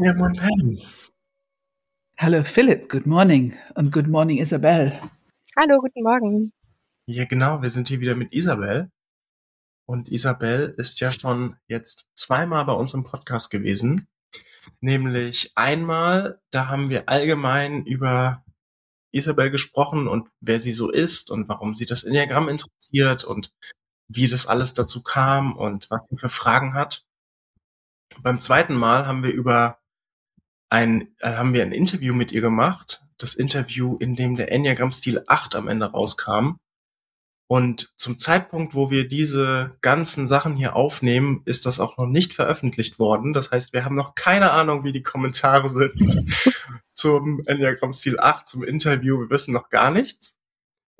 Ja, moin, Pam. Hallo Philipp, good morning und good morning Isabel. Hallo, guten Morgen. Ja, genau, wir sind hier wieder mit Isabel. Und Isabel ist ja schon jetzt zweimal bei uns im Podcast gewesen. Nämlich einmal, da haben wir allgemein über Isabel gesprochen und wer sie so ist und warum sie das Enneagramm interessiert und wie das alles dazu kam und was sie für Fragen hat. Beim zweiten Mal haben wir über ein, äh, haben wir ein Interview mit ihr gemacht. Das Interview, in dem der Enneagramm-Stil 8 am Ende rauskam. Und zum Zeitpunkt, wo wir diese ganzen Sachen hier aufnehmen, ist das auch noch nicht veröffentlicht worden. Das heißt, wir haben noch keine Ahnung, wie die Kommentare sind zum Enneagramm-Stil 8, zum Interview. Wir wissen noch gar nichts.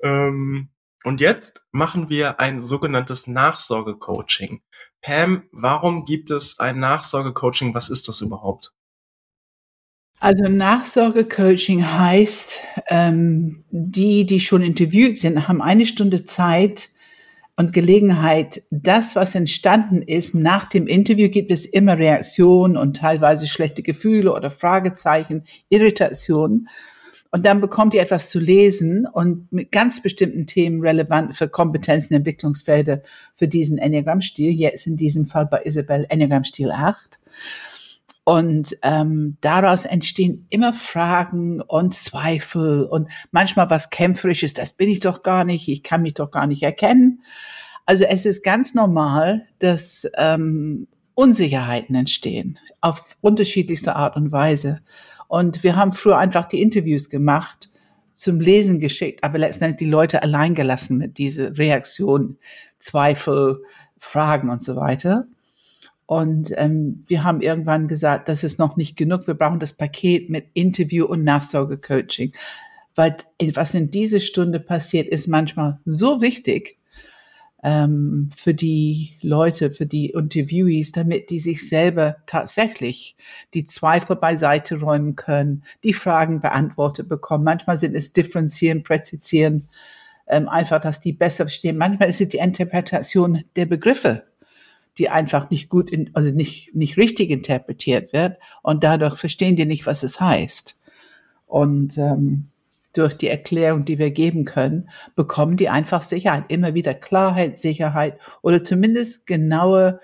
Ähm, und jetzt machen wir ein sogenanntes Nachsorgecoaching. Pam, warum gibt es ein Nachsorgecoaching? Was ist das überhaupt? Also Nachsorgecoaching heißt, ähm, die, die schon interviewt sind, haben eine Stunde Zeit und Gelegenheit, das, was entstanden ist, nach dem Interview gibt es immer Reaktionen und teilweise schlechte Gefühle oder Fragezeichen, Irritationen. Und dann bekommt ihr etwas zu lesen und mit ganz bestimmten Themen relevant für Kompetenzen, Entwicklungsfelder für diesen Enneagramm-Stil. Jetzt in diesem Fall bei Isabel Enneagramm-Stil 8. Und ähm, daraus entstehen immer Fragen und Zweifel und manchmal was Kämpferisches, das bin ich doch gar nicht, ich kann mich doch gar nicht erkennen. Also es ist ganz normal, dass ähm, Unsicherheiten entstehen auf unterschiedlichste Art und Weise. Und wir haben früher einfach die Interviews gemacht, zum Lesen geschickt, aber letztendlich die Leute allein gelassen mit dieser Reaktion, Zweifel, Fragen und so weiter. Und ähm, wir haben irgendwann gesagt, das ist noch nicht genug. Wir brauchen das Paket mit Interview und Nachsorgecoaching. Weil was in dieser Stunde passiert, ist manchmal so wichtig ähm, für die Leute, für die Interviewees, damit die sich selber tatsächlich die Zweifel beiseite räumen können, die Fragen beantwortet bekommen. Manchmal sind es differenzieren, präzisieren, ähm, einfach, dass die besser verstehen. Manchmal ist es die Interpretation der Begriffe die einfach nicht gut, in, also nicht, nicht richtig interpretiert wird und dadurch verstehen die nicht, was es heißt. Und ähm, durch die Erklärung, die wir geben können, bekommen die einfach Sicherheit, immer wieder Klarheit, Sicherheit oder zumindest genaue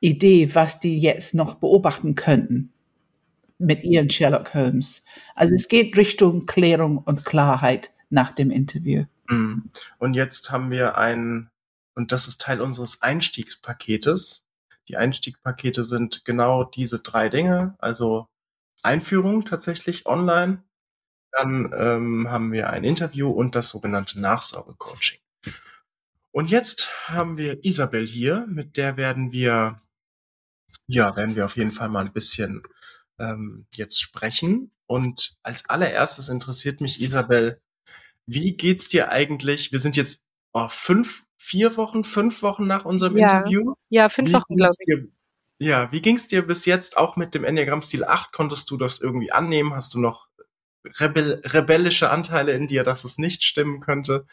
Idee, was die jetzt noch beobachten könnten mit ihren Sherlock Holmes. Also es geht Richtung Klärung und Klarheit nach dem Interview. Mhm. Und jetzt haben wir ein und das ist Teil unseres Einstiegspaketes. Die Einstiegspakete sind genau diese drei Dinge, also Einführung tatsächlich online. Dann ähm, haben wir ein Interview und das sogenannte Nachsorgecoaching. Und jetzt haben wir Isabel hier, mit der werden wir, ja, werden wir auf jeden Fall mal ein bisschen ähm, jetzt sprechen. Und als allererstes interessiert mich Isabel, wie geht's dir eigentlich? Wir sind jetzt oh, fünf vier Wochen, fünf Wochen nach unserem ja. Interview. Ja, fünf wie Wochen, glaube ich. Dir, ja, wie ging es dir bis jetzt auch mit dem Enneagramm-Stil 8? Konntest du das irgendwie annehmen? Hast du noch rebell rebellische Anteile in dir, dass es nicht stimmen könnte?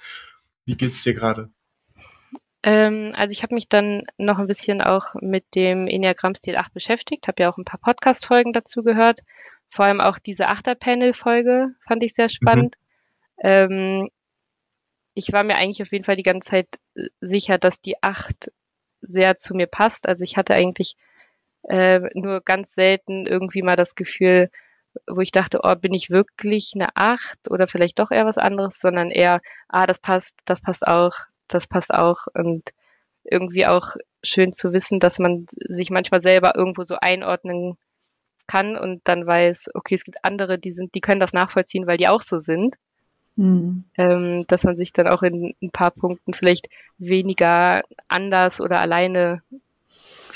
Wie geht's dir gerade? Ähm, also ich habe mich dann noch ein bisschen auch mit dem Enneagramm-Stil 8 beschäftigt, habe ja auch ein paar Podcast-Folgen dazu gehört. Vor allem auch diese Achter-Panel-Folge fand ich sehr mhm. spannend. Mhm. Ähm, ich war mir eigentlich auf jeden Fall die ganze Zeit äh, sicher, dass die acht sehr zu mir passt. Also ich hatte eigentlich äh, nur ganz selten irgendwie mal das Gefühl, wo ich dachte, oh, bin ich wirklich eine acht oder vielleicht doch eher was anderes, sondern eher, ah, das passt, das passt auch, das passt auch und irgendwie auch schön zu wissen, dass man sich manchmal selber irgendwo so einordnen kann und dann weiß, okay, es gibt andere, die sind, die können das nachvollziehen, weil die auch so sind. Mhm. Ähm, dass man sich dann auch in ein paar Punkten vielleicht weniger anders oder alleine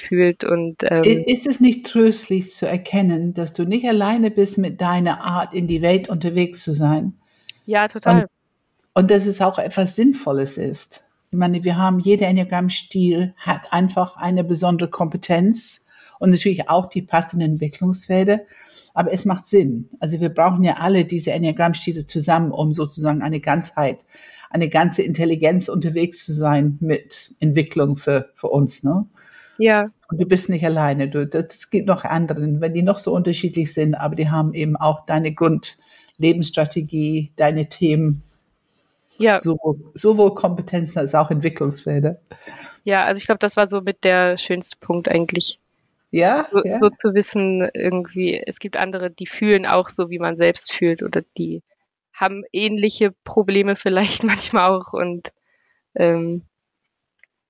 fühlt und ähm, ist es nicht tröstlich zu erkennen, dass du nicht alleine bist mit deiner Art in die Welt unterwegs zu sein? Ja, total. Und, und dass es auch etwas Sinnvolles ist. Ich meine, wir haben jeder Enneagramm-Stil hat einfach eine besondere Kompetenz und natürlich auch die passenden Entwicklungsfelder aber es macht Sinn. Also wir brauchen ja alle diese Enneagrammstile zusammen, um sozusagen eine Ganzheit, eine ganze Intelligenz unterwegs zu sein mit Entwicklung für, für uns. Ne? Ja, Und du bist nicht alleine. Du, das gibt noch anderen, wenn die noch so unterschiedlich sind, aber die haben eben auch deine Grundlebensstrategie, deine Themen. Ja. Sowohl, sowohl Kompetenzen als auch Entwicklungsfelder. Ja, also ich glaube, das war so mit der schönste Punkt eigentlich. Ja, so, ja. so zu wissen, irgendwie, es gibt andere, die fühlen auch so, wie man selbst fühlt oder die haben ähnliche Probleme vielleicht manchmal auch und ähm,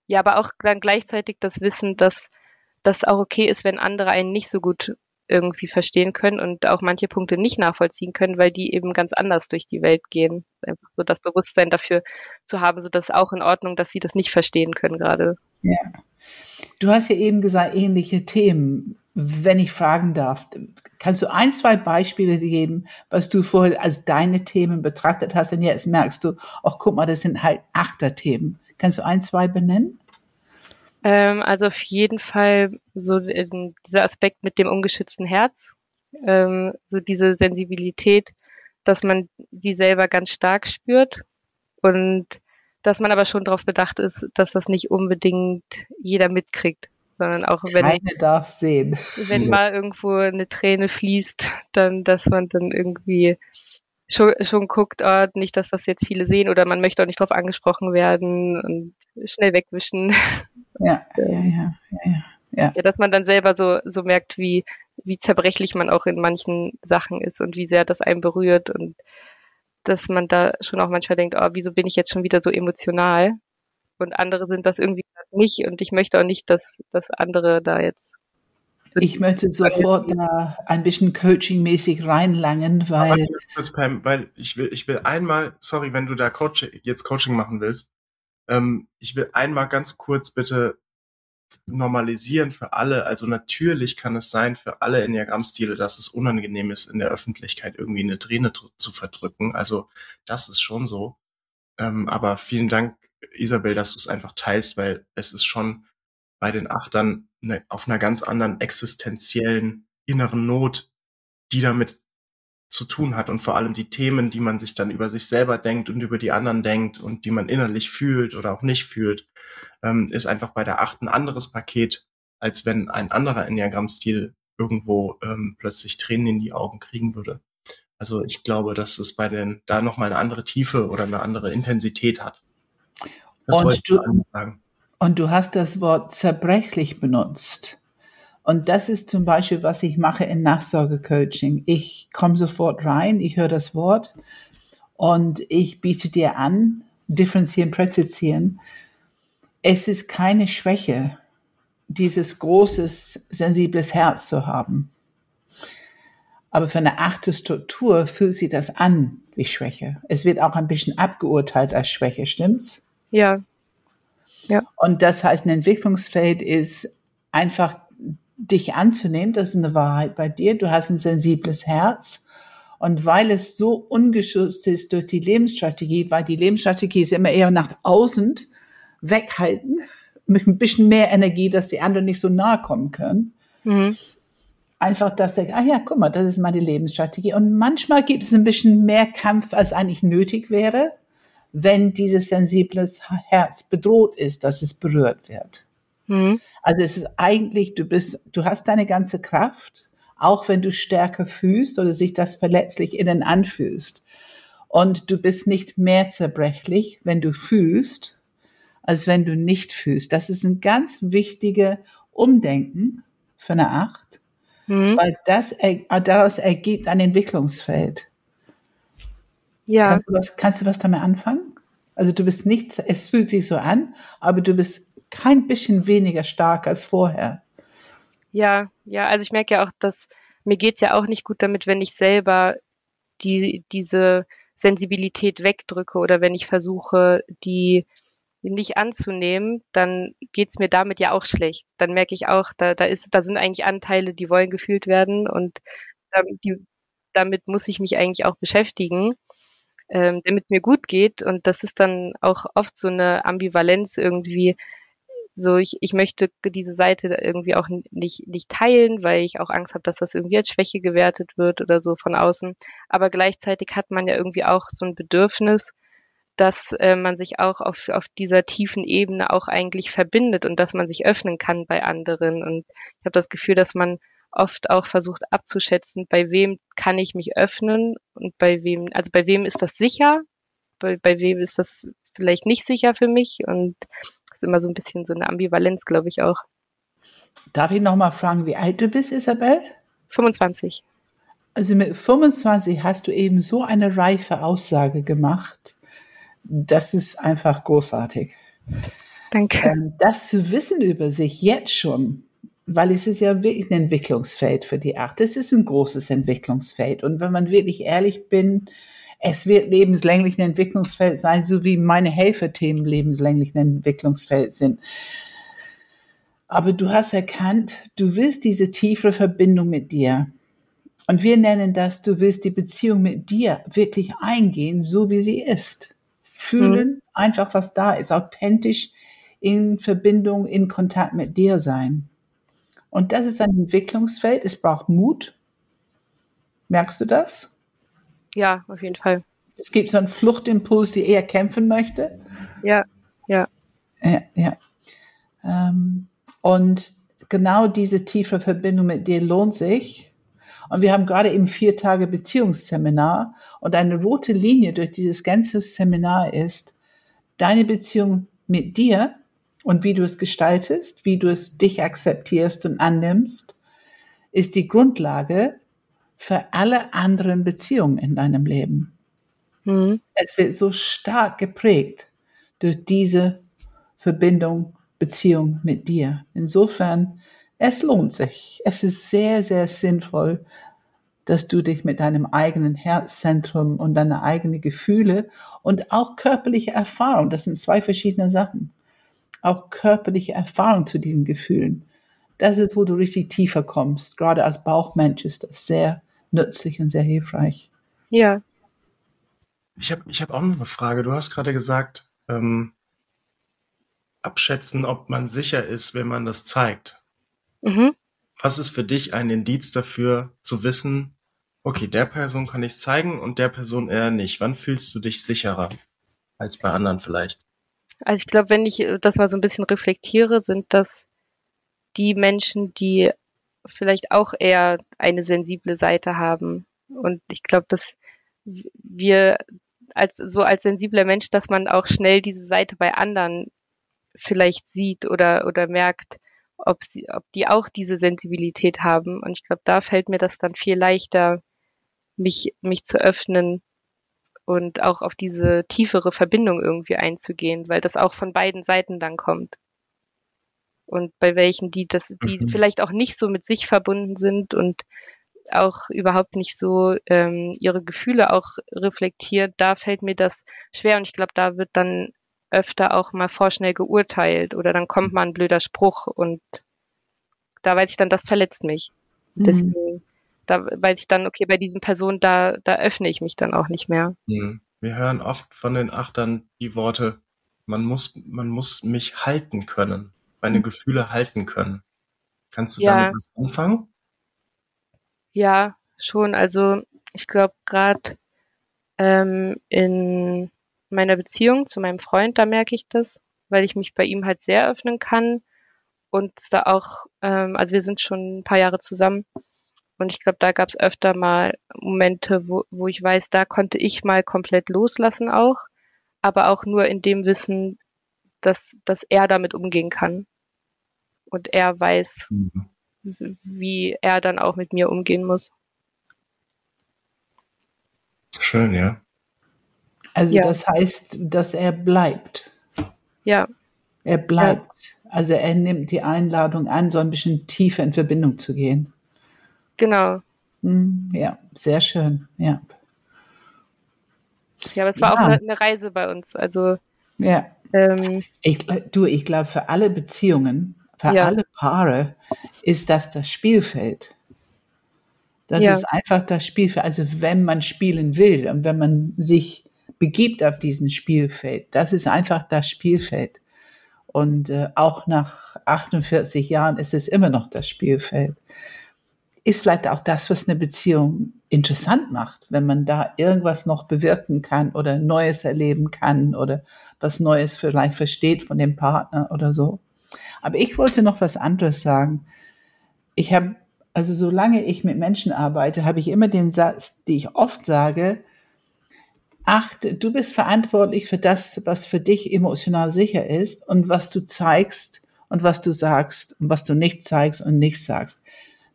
ja, aber auch dann gleichzeitig das Wissen, dass das auch okay ist, wenn andere einen nicht so gut irgendwie verstehen können und auch manche Punkte nicht nachvollziehen können, weil die eben ganz anders durch die Welt gehen. Einfach so das Bewusstsein dafür zu haben, so dass auch in Ordnung, dass sie das nicht verstehen können gerade. Ja. Du hast ja eben gesagt, ähnliche Themen. Wenn ich fragen darf, kannst du ein, zwei Beispiele geben, was du vorher als deine Themen betrachtet hast? Und jetzt merkst du, ach guck mal, das sind halt Achterthemen. Kannst du ein, zwei benennen? Ähm, also auf jeden Fall so dieser Aspekt mit dem ungeschützten Herz, ähm, so diese Sensibilität, dass man die selber ganz stark spürt und dass man aber schon darauf bedacht ist, dass das nicht unbedingt jeder mitkriegt, sondern auch wenn Keine darf sehen. wenn mal irgendwo eine Träne fließt, dann dass man dann irgendwie schon, schon guckt, oh, nicht, dass das jetzt viele sehen oder man möchte auch nicht darauf angesprochen werden und schnell wegwischen. Ja, ja, ja, ja, ja. Ja, dass man dann selber so, so merkt, wie, wie zerbrechlich man auch in manchen Sachen ist und wie sehr das einen berührt und dass man da schon auch manchmal denkt, oh, wieso bin ich jetzt schon wieder so emotional? Und andere sind das irgendwie nicht und ich möchte auch nicht, dass, dass andere da jetzt ich möchte sofort da ein bisschen coachingmäßig reinlangen, weil. Pam, weil ich will, ich will einmal, sorry, wenn du da Coach, jetzt Coaching machen willst, ähm, ich will einmal ganz kurz bitte normalisieren für alle. Also natürlich kann es sein für alle Enneagrammstile, dass es unangenehm ist, in der Öffentlichkeit irgendwie eine Träne zu verdrücken. Also das ist schon so. Ähm, aber vielen Dank, Isabel, dass du es einfach teilst, weil es ist schon bei den Achtern eine, auf einer ganz anderen existenziellen inneren Not, die damit zu tun hat und vor allem die Themen, die man sich dann über sich selber denkt und über die anderen denkt und die man innerlich fühlt oder auch nicht fühlt, ähm, ist einfach bei der Acht ein anderes Paket, als wenn ein anderer Enneagramm-Stil irgendwo ähm, plötzlich Tränen in die Augen kriegen würde. Also ich glaube, dass es bei den da nochmal eine andere Tiefe oder eine andere Intensität hat. Das und wollte ich du, sagen. Und du hast das Wort zerbrechlich benutzt. Und das ist zum Beispiel, was ich mache in Nachsorgecoaching. Ich komme sofort rein, ich höre das Wort und ich biete dir an, differenzieren, präzisieren. Es ist keine Schwäche, dieses großes, sensibles Herz zu haben. Aber für eine achte Struktur fühlt sich das an wie Schwäche. Es wird auch ein bisschen abgeurteilt als Schwäche, stimmt's? Ja. ja. Und das heißt, ein Entwicklungsfeld ist einfach dich anzunehmen, das ist eine Wahrheit bei dir, du hast ein sensibles Herz. Und weil es so ungeschützt ist durch die Lebensstrategie, weil die Lebensstrategie ist immer eher nach außen weghalten, mit ein bisschen mehr Energie, dass die anderen nicht so nahe kommen können. Mhm. Einfach, dass er, ah ja, guck mal, das ist meine Lebensstrategie. Und manchmal gibt es ein bisschen mehr Kampf, als eigentlich nötig wäre, wenn dieses sensibles Herz bedroht ist, dass es berührt wird. Mhm. Also es ist eigentlich, du bist, du hast deine ganze Kraft, auch wenn du stärker fühlst oder sich das verletzlich innen anfühlst. Und du bist nicht mehr zerbrechlich, wenn du fühlst, als wenn du nicht fühlst. Das ist ein ganz wichtiger Umdenken für eine Acht, mhm. weil das daraus ergibt ein Entwicklungsfeld. Ja. Kannst du, was, kannst du was damit anfangen? Also du bist nicht, es fühlt sich so an, aber du bist kein bisschen weniger stark als vorher. Ja, ja, also ich merke ja auch, dass mir geht's ja auch nicht gut damit, wenn ich selber die, diese Sensibilität wegdrücke oder wenn ich versuche, die nicht anzunehmen, dann geht's mir damit ja auch schlecht. Dann merke ich auch, da, da ist, da sind eigentlich Anteile, die wollen gefühlt werden und ähm, die, damit muss ich mich eigentlich auch beschäftigen, ähm, damit mir gut geht. Und das ist dann auch oft so eine Ambivalenz irgendwie, so ich, ich möchte diese Seite irgendwie auch nicht, nicht teilen, weil ich auch Angst habe, dass das irgendwie als Schwäche gewertet wird oder so von außen. Aber gleichzeitig hat man ja irgendwie auch so ein Bedürfnis, dass äh, man sich auch auf, auf dieser tiefen Ebene auch eigentlich verbindet und dass man sich öffnen kann bei anderen. Und ich habe das Gefühl, dass man oft auch versucht abzuschätzen, bei wem kann ich mich öffnen und bei wem, also bei wem ist das sicher, bei, bei wem ist das vielleicht nicht sicher für mich und ist immer so ein bisschen so eine Ambivalenz, glaube ich auch. Darf ich noch mal fragen, wie alt du bist, Isabel? 25. Also mit 25 hast du eben so eine reife Aussage gemacht. Das ist einfach großartig. Danke. Ähm, das zu wissen über sich jetzt schon, weil es ist ja wirklich ein Entwicklungsfeld für die Art. Es ist ein großes Entwicklungsfeld. Und wenn man wirklich ehrlich bin, es wird lebenslänglich ein Entwicklungsfeld sein, so wie meine Helferthemen lebenslänglich ein Entwicklungsfeld sind. Aber du hast erkannt, du willst diese tiefere Verbindung mit dir. Und wir nennen das, du willst die Beziehung mit dir wirklich eingehen, so wie sie ist. Fühlen, mhm. einfach was da ist, authentisch in Verbindung, in Kontakt mit dir sein. Und das ist ein Entwicklungsfeld. Es braucht Mut. Merkst du das? Ja, auf jeden Fall. Es gibt so einen Fluchtimpuls, die eher kämpfen möchte. Ja, ja. Ja, ja. Ähm, und genau diese tiefe Verbindung mit dir lohnt sich. Und wir haben gerade eben vier Tage Beziehungsseminar und eine rote Linie durch dieses ganze Seminar ist deine Beziehung mit dir und wie du es gestaltest, wie du es dich akzeptierst und annimmst, ist die Grundlage für alle anderen Beziehungen in deinem Leben. Mhm. Es wird so stark geprägt durch diese Verbindung, Beziehung mit dir. Insofern, es lohnt sich. Es ist sehr, sehr sinnvoll, dass du dich mit deinem eigenen Herzzentrum und deine eigenen Gefühle und auch körperliche Erfahrung, das sind zwei verschiedene Sachen, auch körperliche Erfahrung zu diesen Gefühlen. Das ist, wo du richtig tiefer kommst. Gerade als Bauchmensch ist das sehr nützlich und sehr hilfreich. Ja. Ich habe ich hab auch noch eine Frage. Du hast gerade gesagt, ähm, abschätzen, ob man sicher ist, wenn man das zeigt. Mhm. Was ist für dich ein Indiz dafür, zu wissen, okay, der Person kann ich zeigen und der Person eher nicht? Wann fühlst du dich sicherer als bei anderen vielleicht? Also ich glaube, wenn ich äh, das mal so ein bisschen reflektiere, sind das die Menschen, die vielleicht auch eher eine sensible Seite haben. Und ich glaube, dass wir als so als sensibler Mensch, dass man auch schnell diese Seite bei anderen vielleicht sieht oder oder merkt, ob sie, ob die auch diese Sensibilität haben. Und ich glaube, da fällt mir das dann viel leichter, mich mich zu öffnen und auch auf diese tiefere Verbindung irgendwie einzugehen, weil das auch von beiden Seiten dann kommt. Und bei welchen, die das, die mhm. vielleicht auch nicht so mit sich verbunden sind und auch überhaupt nicht so ähm, ihre Gefühle auch reflektiert, da fällt mir das schwer und ich glaube, da wird dann öfter auch mal vorschnell geurteilt oder dann kommt mal ein blöder Spruch und da weiß ich dann, das verletzt mich. Mhm. Deswegen da weiß ich dann, okay, bei diesen Personen, da, da öffne ich mich dann auch nicht mehr. Mhm. Wir hören oft von den Achtern die Worte, man muss, man muss mich halten können, meine mhm. Gefühle halten können. Kannst du ja. damit was anfangen? Ja, schon. Also ich glaube gerade ähm, in meiner Beziehung zu meinem Freund, da merke ich das, weil ich mich bei ihm halt sehr öffnen kann und da auch, ähm, also wir sind schon ein paar Jahre zusammen und ich glaube, da gab es öfter mal Momente, wo, wo ich weiß, da konnte ich mal komplett loslassen auch, aber auch nur in dem Wissen, dass, dass er damit umgehen kann. Und er weiß, mhm. wie er dann auch mit mir umgehen muss. Schön, ja. Also ja. das heißt, dass er bleibt. Ja. Er bleibt. Ja. Also er nimmt die Einladung an, so ein bisschen tiefer in Verbindung zu gehen. Genau. Hm, ja, sehr schön, ja. Ja, aber es war ja. auch eine, eine, Reise bei uns. Also ja. Ähm, ich, du, ich glaube, für alle Beziehungen, für ja. alle Paare ist das das Spielfeld. Das ja. ist einfach das Spielfeld. Also wenn man spielen will und wenn man sich begibt auf diesen Spielfeld, das ist einfach das Spielfeld. Und äh, auch nach 48 Jahren ist es immer noch das Spielfeld ist vielleicht auch das, was eine Beziehung interessant macht, wenn man da irgendwas noch bewirken kann oder Neues erleben kann oder was Neues vielleicht versteht von dem Partner oder so. Aber ich wollte noch was anderes sagen. Ich habe, also solange ich mit Menschen arbeite, habe ich immer den Satz, den ich oft sage, achte, du bist verantwortlich für das, was für dich emotional sicher ist und was du zeigst und was du sagst und was du nicht zeigst und nicht sagst.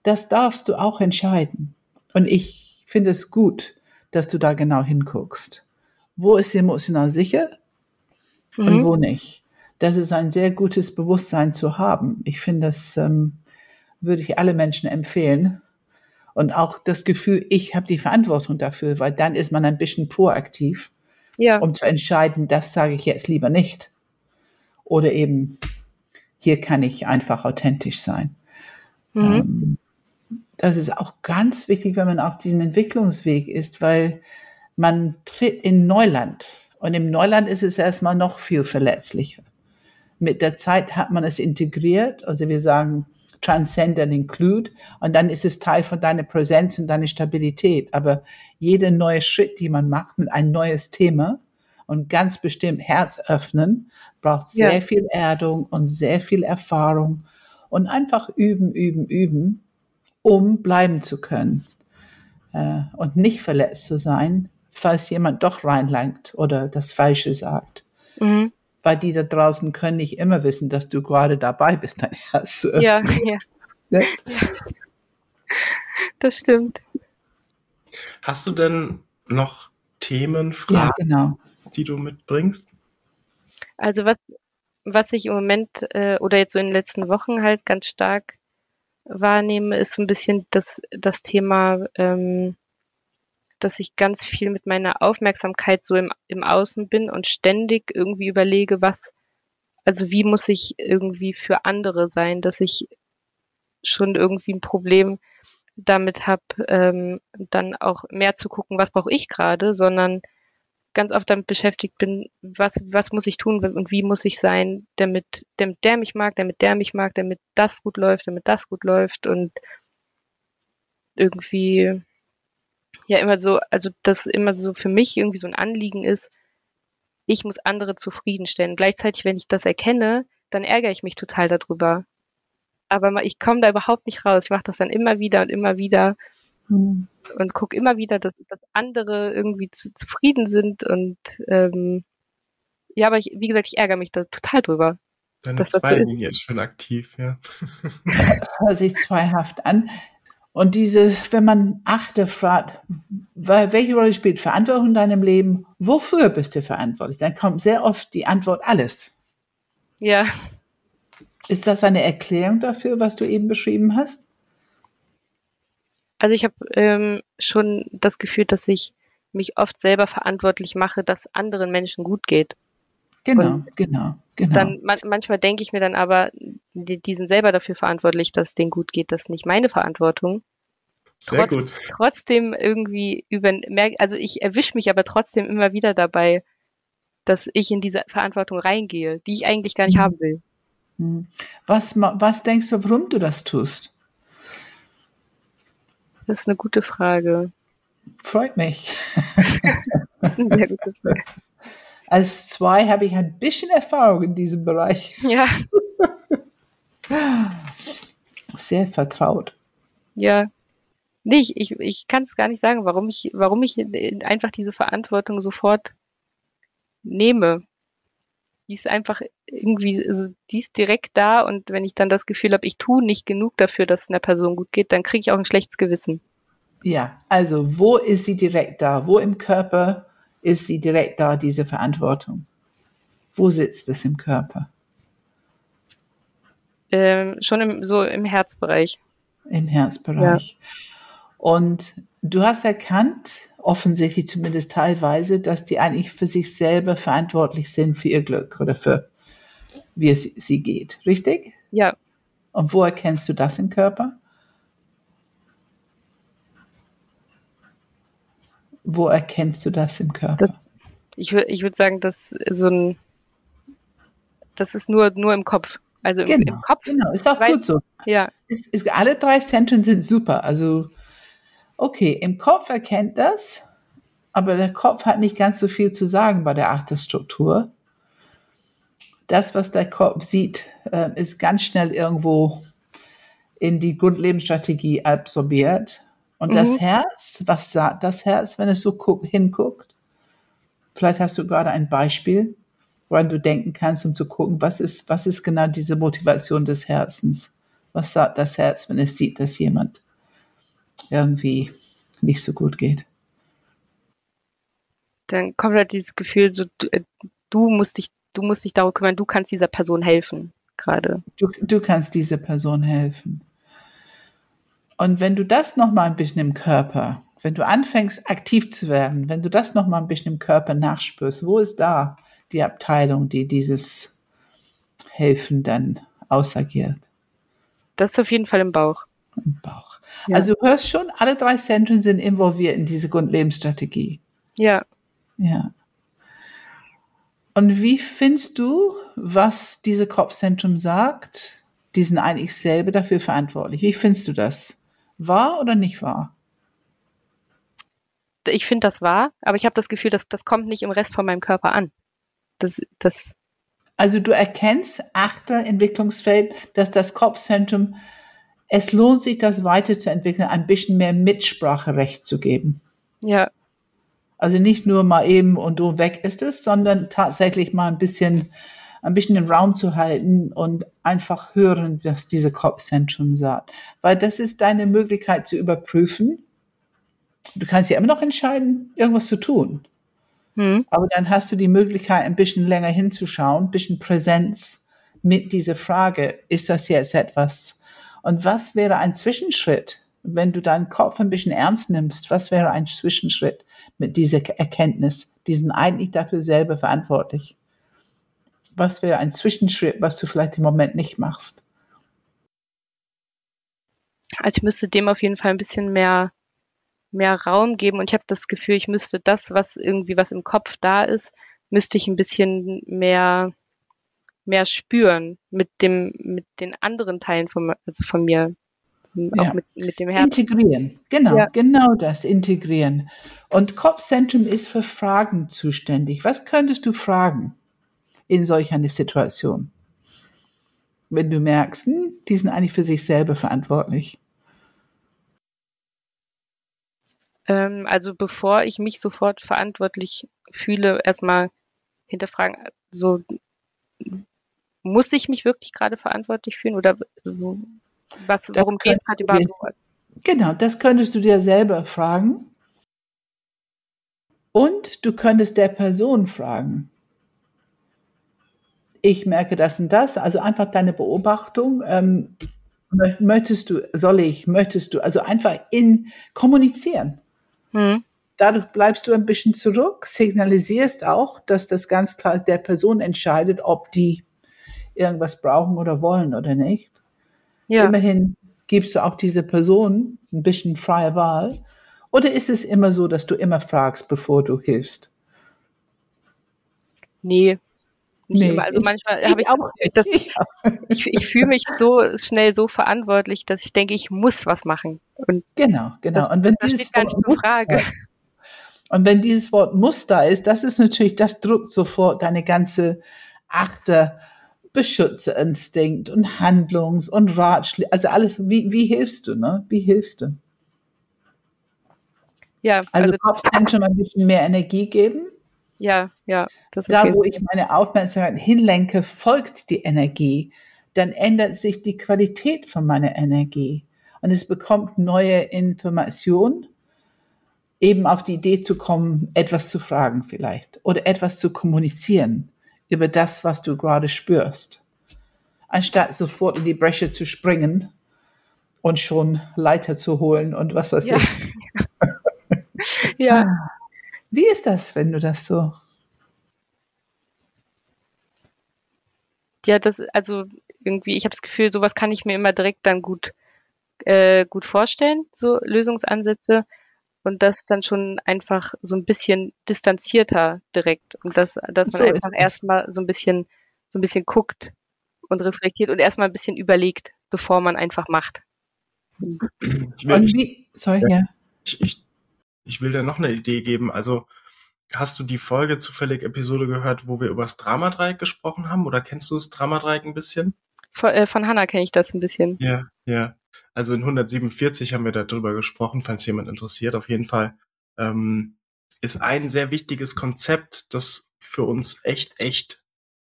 Das darfst du auch entscheiden. Und ich finde es gut, dass du da genau hinguckst. Wo ist emotional sicher mhm. und wo nicht? Das ist ein sehr gutes Bewusstsein zu haben. Ich finde, das ähm, würde ich alle Menschen empfehlen. Und auch das Gefühl, ich habe die Verantwortung dafür, weil dann ist man ein bisschen proaktiv, ja. um zu entscheiden, das sage ich jetzt lieber nicht. Oder eben, hier kann ich einfach authentisch sein. Mhm. Ähm, das ist auch ganz wichtig, wenn man auf diesem Entwicklungsweg ist, weil man tritt in Neuland. Und im Neuland ist es erstmal noch viel verletzlicher. Mit der Zeit hat man es integriert, also wir sagen transcend and include, und dann ist es Teil von deiner Präsenz und deiner Stabilität. Aber jeder neue Schritt, den man macht mit ein neues Thema und ganz bestimmt Herz öffnen, braucht sehr ja. viel Erdung und sehr viel Erfahrung und einfach üben, üben, üben um bleiben zu können äh, und nicht verletzt zu sein, falls jemand doch reinlangt oder das Falsche sagt. Mhm. Weil die da draußen können nicht immer wissen, dass du gerade dabei bist, dein Herz zu öffnen. Ja, ja. Ne? Das stimmt. Hast du denn noch Themen, Fragen, ja, genau. die du mitbringst? Also was, was ich im Moment äh, oder jetzt so in den letzten Wochen halt ganz stark wahrnehme, ist so ein bisschen das, das Thema, ähm, dass ich ganz viel mit meiner Aufmerksamkeit so im, im Außen bin und ständig irgendwie überlege, was, also wie muss ich irgendwie für andere sein, dass ich schon irgendwie ein Problem damit habe, ähm, dann auch mehr zu gucken, was brauche ich gerade, sondern ganz oft damit beschäftigt bin, was, was muss ich tun und wie muss ich sein, damit, damit der mich mag, damit der mich mag, damit das gut läuft, damit das gut läuft und irgendwie ja immer so, also das immer so für mich irgendwie so ein Anliegen ist, ich muss andere zufriedenstellen. Gleichzeitig, wenn ich das erkenne, dann ärgere ich mich total darüber. Aber ich komme da überhaupt nicht raus. Ich mache das dann immer wieder und immer wieder Mhm. Und gucke immer wieder, dass, dass andere irgendwie zu, zufrieden sind und ähm, ja, aber ich, wie gesagt, ich ärgere mich da total drüber. Deine Zweilinie ist. ist schon aktiv, ja. Hört sich zweihaft an. Und diese, wenn man achte, fragt, welche Rolle spielt Verantwortung in deinem Leben? Wofür bist du verantwortlich? Dann kommt sehr oft die Antwort alles. Ja. Ist das eine Erklärung dafür, was du eben beschrieben hast? Also ich habe ähm, schon das Gefühl, dass ich mich oft selber verantwortlich mache, dass anderen Menschen gut geht. Genau, Und genau, genau. Dann man, manchmal denke ich mir dann aber, die, die sind selber dafür verantwortlich, dass es denen gut geht. Das ist nicht meine Verantwortung. Sehr Trot, gut. Trotzdem irgendwie über, also ich erwische mich aber trotzdem immer wieder dabei, dass ich in diese Verantwortung reingehe, die ich eigentlich gar nicht mhm. haben will. Mhm. Was, was denkst du, warum du das tust? Das ist eine gute Frage. Freut mich. Sehr gute Frage. Als zwei habe ich ein bisschen Erfahrung in diesem Bereich. Ja. Sehr vertraut. Ja. Nee, ich, ich, ich kann es gar nicht sagen, warum ich, warum ich einfach diese Verantwortung sofort nehme die ist einfach irgendwie, also die ist direkt da und wenn ich dann das Gefühl habe, ich tue nicht genug dafür, dass es einer Person gut geht, dann kriege ich auch ein schlechtes Gewissen. Ja, also wo ist sie direkt da? Wo im Körper ist sie direkt da, diese Verantwortung? Wo sitzt es im Körper? Ähm, schon im, so im Herzbereich. Im Herzbereich. Ja. Und du hast erkannt, offensichtlich zumindest teilweise, dass die eigentlich für sich selber verantwortlich sind für ihr Glück oder für wie es sie geht. Richtig? Ja. Und wo erkennst du das im Körper? Wo erkennst du das im Körper? Das, ich würde ich würd sagen, dass so ein, das ist nur, nur im Kopf. Also genau, im, im Kopf. Genau, ist auch Weil- gut so. Ja, Ist, ist, alle drei Zentren sind super. Also, okay, im Kopf erkennt das, aber der Kopf hat nicht ganz so viel zu sagen bei der Achterstruktur. Das, was der Kopf sieht, äh, ist ganz schnell irgendwo in die Grundlebensstrategie absorbiert. Und das Mhm. Herz, was sagt das Herz, wenn es so guck, hinguckt? Vielleicht hast du gerade ein Beispiel, woran du denken kannst, um zu gucken, was ist, was ist genau diese Motivation des Herzens? Was sagt das Herz, wenn es sieht, dass jemand irgendwie nicht so gut geht? dann kommt halt dieses Gefühl, so du, äh, du musst dich, du musst dich darum kümmern, du kannst dieser Person helfen gerade. Du, du kannst dieser Person helfen. Und wenn du das noch mal ein bisschen im Körper, wenn du anfängst aktiv zu werden, wenn du das noch mal ein bisschen im Körper nachspürst, wo ist da die Abteilung, die dieses Helfen dann ausagiert? Das ist auf jeden Fall im Bauch. Im Bauch. Ja. Also du hörst schon, alle drei Zentren sind involviert in diese Grundlebensstrategie. Ja, Ja. Und wie findest du, was diese Kopfzentrum sagt? Die sind eigentlich selber dafür verantwortlich. Wie findest du das? Wahr oder nicht wahr? ich finde das wahr, aber ich habe das Gefühl, dass das kommt nicht im Rest von meinem Körper an. Das, das, Also du erkennst, achte Entwicklungsfeld, dass das Kopfzentrum, es lohnt sich, das weiterzuentwickeln, ein bisschen mehr Mitspracherecht zu geben. ja, Also nicht nur mal eben und du weg ist es, sondern tatsächlich mal ein bisschen, ein bisschen den Raum zu halten und einfach hören, was diese Kopfzentrum sagt. Weil das ist deine Möglichkeit zu überprüfen. Du kannst ja immer noch entscheiden, irgendwas zu tun. hm, Aber dann hast du die Möglichkeit, ein bisschen länger hinzuschauen, ein bisschen Präsenz mit dieser Frage, ist das jetzt etwas? Und was wäre ein Zwischenschritt, wenn du deinen Kopf ein bisschen ernst nimmst? Was wäre ein Zwischenschritt mit dieser Erkenntnis? Die sind eigentlich dafür selber verantwortlich. Was wäre ein Zwischenschritt, was du vielleicht im Moment nicht machst? also ich müsste dem auf jeden Fall ein bisschen mehr, mehr Raum geben und ich habe das Gefühl, ich müsste das, was irgendwie, was im Kopf da ist, müsste ich ein bisschen mehr, mehr spüren mit dem, mit den anderen Teilen von, also von mir. Auch Ja. mit, mit dem Herzen. Integrieren, genau, Ja. genau das, integrieren. Und Kopfzentrum ist für Fragen zuständig. Was könntest du fragen in solch einer Situation? Wenn du merkst, hm, die sind eigentlich für sich selber verantwortlich. Ähm, also bevor ich mich sofort verantwortlich fühle, erstmal hinterfragen, so muss ich mich wirklich gerade verantwortlich fühlen oder was, worum geht es du überhaupt? Genau, das könntest du dir selber fragen. Und du könntest der Person fragen. Ich merke das und das, also einfach deine Beobachtung. Ähm, mö- möchtest du, soll ich, möchtest du, also einfach in kommunizieren. Hm, Dadurch bleibst du ein bisschen zurück, signalisierst auch, dass das ganz klar der Person entscheidet, ob die irgendwas brauchen oder wollen oder nicht. ja, Immerhin gibst du auch dieser Person ein bisschen freie Wahl. Oder ist es immer so, dass du immer fragst, bevor du hilfst? nee. Nicht Nee, immer. Also ich- manchmal habe ich, auch das- Ich ich, ich fühle mich so schnell so verantwortlich, dass ich denke, ich muss was machen. Und Genau, genau. Und wenn dieses Wort Frage. da- und wenn dieses Wort muss da ist, das ist natürlich, das drückt sofort deine ganze achte Beschützerinstinkt und Handlungs- und Ratschläge, also alles, wie, wie hilfst du, ne? Wie hilfst du? Ja, Also, also, Kopfzentrum ein bisschen mehr Energie geben. ja, ja. Da, okay. wo ich meine Aufmerksamkeit hinlenke, folgt die Energie. Dann ändert sich die Qualität von meiner Energie. Und es bekommt neue Informationen, eben auf die Idee zu kommen, etwas zu fragen vielleicht oder etwas zu kommunizieren über das, was du gerade spürst. Anstatt sofort in die Bresche zu springen und schon Leiter zu holen und was weiß Ja. ich. ja. Wie ist das, wenn du das so Ja, das, also irgendwie, ich habe das Gefühl, sowas kann ich mir immer direkt dann gut, äh, gut vorstellen, so Lösungsansätze. Und das dann schon einfach so ein bisschen distanzierter direkt. Und dass, dass man So einfach erstmal so ein bisschen, so ein bisschen guckt, und reflektiert und erstmal ein bisschen überlegt, bevor man einfach macht. Ich will, wie, sorry, ja. ich, ich, ich will dir noch eine Idee geben. Also, hast du die Folge zufällig Episode gehört, wo wir über das Dramadreieck gesprochen haben? Oder kennst du das Dramadreieck ein bisschen? Von, äh, von Hannah kenne ich das ein bisschen. Ja, ja. Also in 147 haben wir darüber gesprochen, falls jemand interessiert. Auf jeden Fall ähm, ist ein sehr wichtiges Konzept, das für uns echt, echt,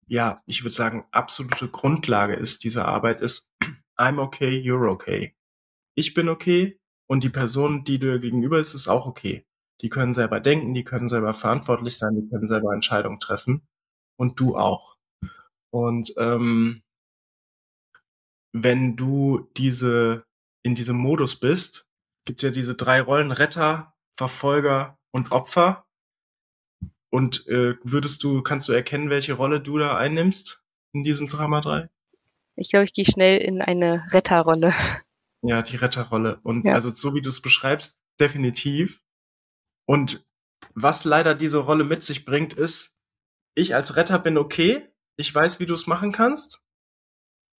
ja, ich würde sagen, absolute Grundlage ist dieser Arbeit, ist I'm okay, you're okay. Ich bin okay und die Person, die dir gegenüber ist, ist auch okay. Die können selber denken, die können selber verantwortlich sein, die können selber Entscheidungen treffen und du auch. Und ähm, wenn du diese in diesem Modus bist, gibt ja diese drei Rollen Retter, Verfolger und Opfer. Und äh, würdest du, kannst du erkennen, welche Rolle du da einnimmst in diesem Drama 3? Ich glaube, ich gehe schnell in eine Retterrolle. Ja, die Retterrolle. Und Ja. also so wie du es beschreibst, definitiv. Und was leider diese Rolle mit sich bringt, ist, ich als Retter bin okay, ich weiß, wie du es machen kannst.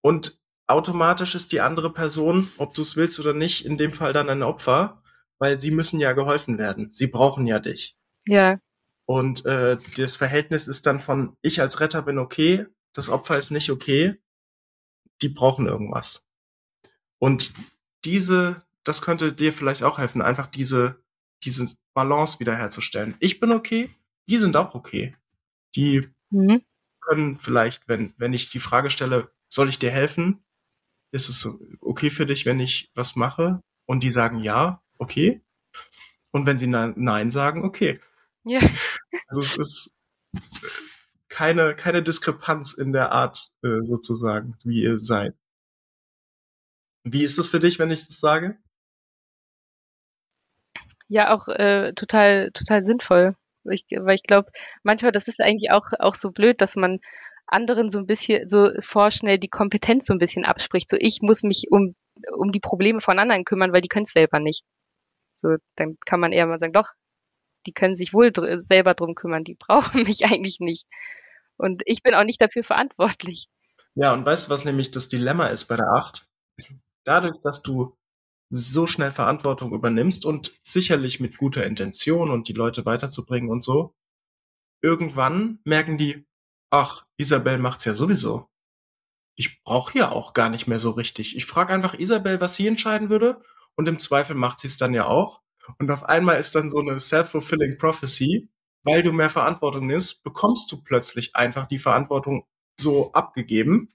Und automatisch ist die andere Person, ob du es willst oder nicht, in dem Fall dann ein Opfer, weil sie müssen ja geholfen werden. Sie brauchen ja dich. Ja, Und äh, das Verhältnis ist dann von ich als Retter bin okay, das Opfer ist nicht okay, die brauchen irgendwas. Und diese, das könnte dir vielleicht auch helfen, einfach diese, diese Balance wiederherzustellen. Ich bin okay, die sind auch okay. Die mhm. können vielleicht, wenn, wenn ich die Frage stelle, soll ich dir helfen? Ist es okay für dich, wenn ich was mache? Und die sagen ja, okay. Und wenn sie nein, nein sagen, okay. ja. Also es ist keine, keine Diskrepanz in der Art, äh, sozusagen, wie ihr seid. Wie ist es für dich, wenn ich das sage? Ja, auch äh, total, total sinnvoll. Ich, weil ich glaube, manchmal, das ist eigentlich auch, auch so blöd, dass man anderen so ein bisschen, so vorschnell die Kompetenz so ein bisschen abspricht. So, ich muss mich um, um die Probleme von anderen kümmern, weil die können es selber nicht. So, dann kann man eher mal sagen, doch, die können sich wohl dr selber drum kümmern, die brauchen mich eigentlich nicht. Und ich bin auch nicht dafür verantwortlich. Ja, und weißt du, was nämlich das Dilemma ist bei der Acht? Dadurch, dass du so schnell Verantwortung übernimmst und sicherlich mit guter Intention und die Leute weiterzubringen und so, irgendwann merken die, ach, Isabel macht's ja sowieso. Ich brauche ja auch gar nicht mehr so richtig. Ich frage einfach Isabel, was sie entscheiden würde und im Zweifel macht sie es dann ja auch. Und auf einmal ist dann so eine self-fulfilling prophecy, weil du mehr Verantwortung nimmst, bekommst du plötzlich einfach die Verantwortung so abgegeben.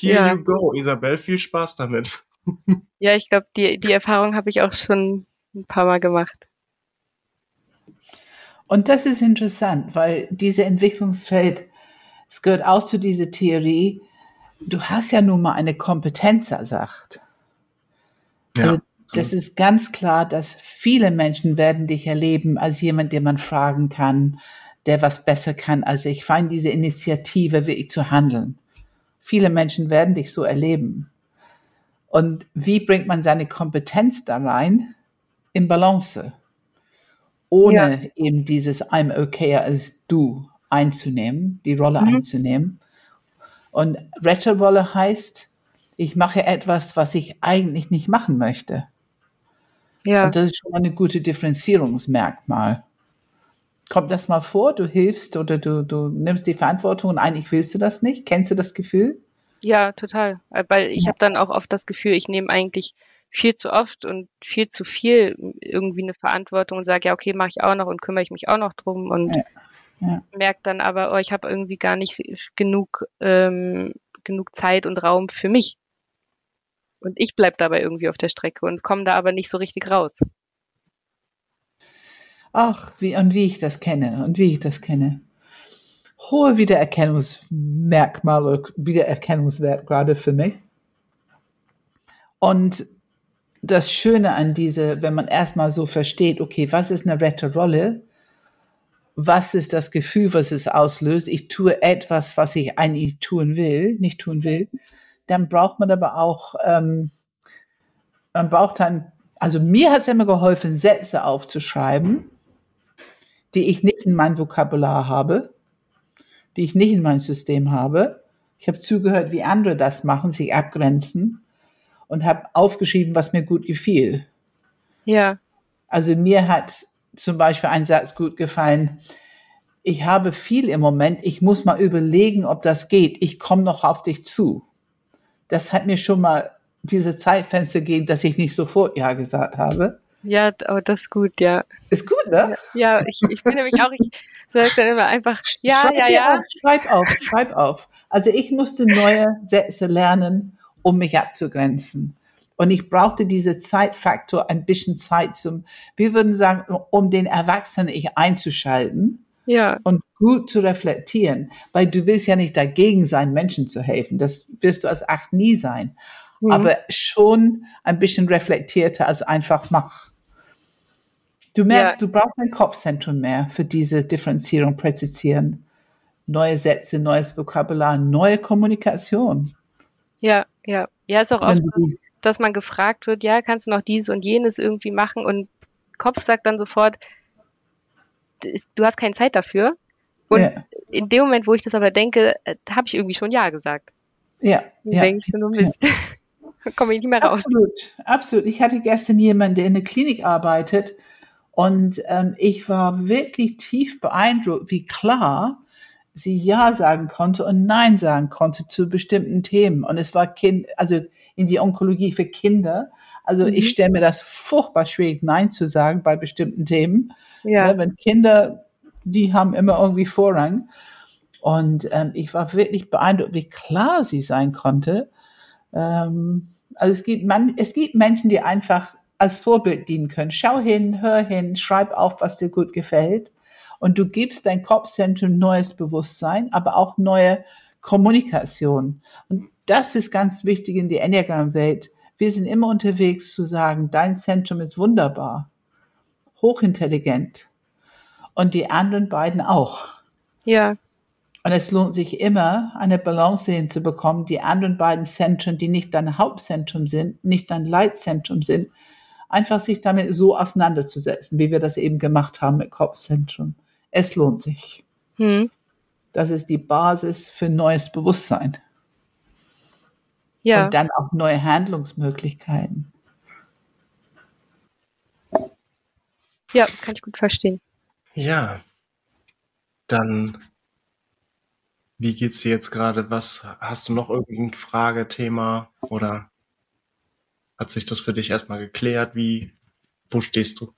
Here Ja. you go, Isabel, viel Spaß damit. Ja, ich glaube, die, die Erfahrung habe ich auch schon ein paar Mal gemacht. Und das ist interessant, weil diese Entwicklungsfeld, es gehört auch zu dieser Theorie, du hast ja nun mal eine Kompetenz ersacht. Also das ist ganz klar, dass viele Menschen werden dich erleben als jemand, den man fragen kann, der was besser kann als ich. Find diese Initiative, wirklich zu handeln. Viele Menschen werden dich so erleben. Und wie bringt man seine Kompetenz da rein? In Balance. Ohne eben dieses I'm okay als du einzunehmen, die Rolle Mhm. einzunehmen. Und Retterrolle heißt, ich mache etwas, was ich eigentlich nicht machen möchte. Ja. Und das ist schon mal eine gute Differenzierungsmerkmal. Kommt das mal vor, du hilfst oder du, du nimmst die Verantwortung und eigentlich willst du das nicht? Kennst du das Gefühl? Ja, total. Äh, Weil ich Ja. habe dann auch oft das Gefühl, ich nehme eigentlich viel zu oft und viel zu viel irgendwie eine Verantwortung und sage, ja, okay, mache ich auch noch und kümmere ich mich auch noch drum und Ja, ja. merke dann aber, oh, ich habe irgendwie gar nicht genug, ähm, genug Zeit und Raum für mich. Und ich bleib dabei irgendwie auf der Strecke und komme da aber nicht so richtig raus. Ach, wie und wie ich das kenne und wie ich das kenne. Hohe Wiedererkennungsmerkmale, Wiedererkennungswert gerade für mich. Und das Schöne an diese, wenn man erstmal so versteht, okay, was ist eine Retterrolle? Was ist das Gefühl, was es auslöst? Ich tue etwas, was ich eigentlich tun will, nicht tun will. Dann braucht man aber auch, ähm, man braucht dann, also mir hat es immer geholfen, Sätze aufzuschreiben, die ich nicht in mein Vokabular habe, die ich nicht in mein System habe. Ich habe zugehört, wie andere das machen, sich abgrenzen und habe aufgeschrieben, was mir gut gefiel. Ja. Also mir hat zum Beispiel ein Satz gut gefallen. Ich habe viel im Moment. Ich muss mal überlegen, ob das geht. Ich komme noch auf dich zu. Das hat mir schon mal diese Zeitfenster gegeben, dass ich nicht sofort Ja gesagt habe. Ja, aber das ist gut, ja. Ist gut, ne? Ja, ich, ich bin nämlich auch, ich sage dann immer einfach, ja, schreib ja, ja. Auf, schreib auf, schreib auf. Also ich musste neue Sätze lernen, um mich abzugrenzen. Und ich brauchte diese Zeitfaktor, ein bisschen Zeit zum, wir würden sagen, um den Erwachsenen ich einzuschalten Ja, und gut zu reflektieren. Weil du willst ja nicht dagegen sein, Menschen zu helfen. Das wirst du als Acht nie sein. Mhm. Aber schon ein bisschen reflektierter als einfach mach. Du merkst, Ja. du brauchst ein Kopfzentrum mehr für diese Differenzierung, Präzisieren. Neue Sätze, neues Vokabular, neue Kommunikation. ja, ja. Ja, ist auch oft, dass man gefragt wird, ja, kannst du noch dieses und jenes irgendwie machen und Kopf sagt dann sofort, "Das- du hast keine Zeit dafür. Und ja, in dem Moment, wo ich das aber denke, habe ich irgendwie schon Ja gesagt. ja, ja, denke ich so, Mist. Dann komme ich nicht mehr raus. Absolut, absolut. Ich hatte gestern jemanden, der in der Klinik arbeitet und ähm, ich war wirklich tief beeindruckt, wie klar sie Ja sagen konnte und Nein sagen konnte zu bestimmten Themen. Und es war Kind, also in die Onkologie für Kinder. Also Mhm. ich stelle mir das furchtbar schwierig, Nein zu sagen bei bestimmten Themen. Ja, Ne, wenn Kinder, die haben immer irgendwie Vorrang. Und ähm, ich war wirklich beeindruckt, wie klar sie sein konnte. Ähm, also es gibt, man, es gibt Menschen, die einfach als Vorbild dienen können. Schau hin, hör hin, schreib auf, was dir gut gefällt. Und du gibst dein Kopfzentrum neues Bewusstsein, aber auch neue Kommunikation. Und das ist ganz wichtig in der Enneagram-Welt. Wir sind immer unterwegs zu sagen, dein Zentrum ist wunderbar, hochintelligent. Und die anderen beiden auch. ja, Und es lohnt sich immer, eine Balance hinzubekommen, die anderen beiden Zentren, die nicht dein Hauptzentrum sind, nicht dein Leitzentrum sind, einfach sich damit so auseinanderzusetzen, wie wir das eben gemacht haben mit Kopfzentrum. Es lohnt sich. hm. Das ist die Basis für neues Bewusstsein ja, und dann auch neue Handlungsmöglichkeiten. ja, kann ich gut verstehen. Ja, dann, wie geht's dir jetzt gerade? Was, hast du noch irgendein Fragethema oder hat sich das für dich erstmal geklärt? Wie, wo stehst du?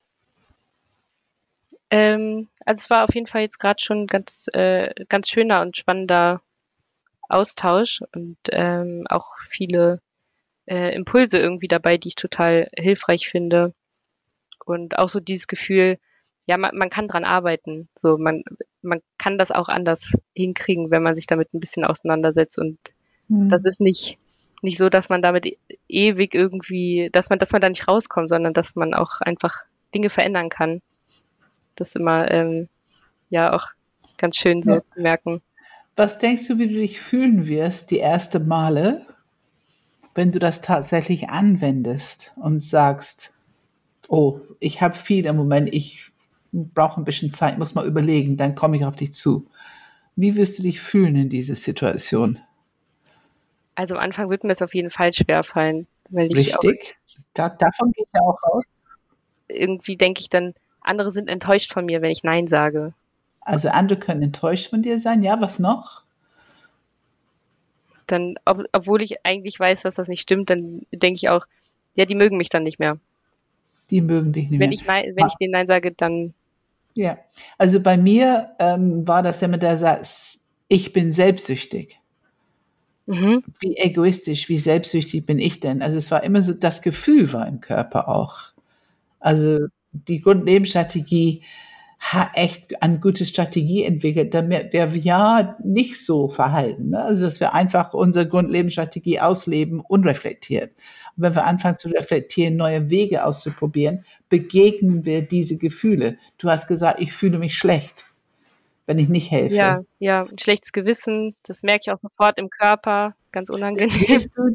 Ähm, also es war auf jeden Fall jetzt gerade schon ganz, äh, ganz schöner und spannender Austausch und ähm, auch viele äh, Impulse irgendwie dabei, die ich total hilfreich finde. Und auch so dieses Gefühl, ja, man, man kann dran arbeiten. So, man, man kann das auch anders hinkriegen, wenn man sich damit ein bisschen auseinandersetzt. Und das ist nicht, nicht so, dass man damit e- ewig irgendwie, dass man, dass man da nicht rauskommt, sondern dass man auch einfach Dinge verändern kann. Das ist immer, ähm, ja, auch ganz schön so Ja. zu merken. Was denkst du, wie du dich fühlen wirst die erste Male, wenn du das tatsächlich anwendest und sagst, oh, ich habe viel im Moment, ich brauche ein bisschen Zeit, muss mal überlegen, dann komme ich auf dich zu. Wie wirst du dich fühlen in dieser Situation? Also am Anfang wird mir das auf jeden Fall schwerfallen, weil ich Richtig? Da, davon geht ja auch aus. irgendwie denke ich dann, andere sind enttäuscht von mir, wenn ich Nein sage. Also andere können enttäuscht von dir sein. Ja, was noch? Dann, ob, obwohl ich eigentlich weiß, dass das nicht stimmt, dann denke ich auch, ja, die mögen mich dann nicht mehr. Die mögen dich nicht Wenn mehr. ich Nein, wenn ich denen Nein sage, dann Ja, also bei mir ähm, war das immer der Satz, ich bin selbstsüchtig. mhm, Wie egoistisch, wie selbstsüchtig bin ich denn? Also es war immer so, das Gefühl war im Körper auch. Also die Grundlebensstrategie hat echt eine gute Strategie entwickelt, damit wir ja nicht so verhalten. Ne? Also dass wir einfach unsere Grundlebensstrategie ausleben, unreflektiert. Und wenn wir anfangen zu reflektieren, neue Wege auszuprobieren, begegnen wir diese Gefühle. Du hast gesagt, ich fühle mich schlecht, wenn ich nicht helfe. ja, ja, ein schlechtes Gewissen, das merke ich auch sofort im Körper, ganz unangenehm. wirst du,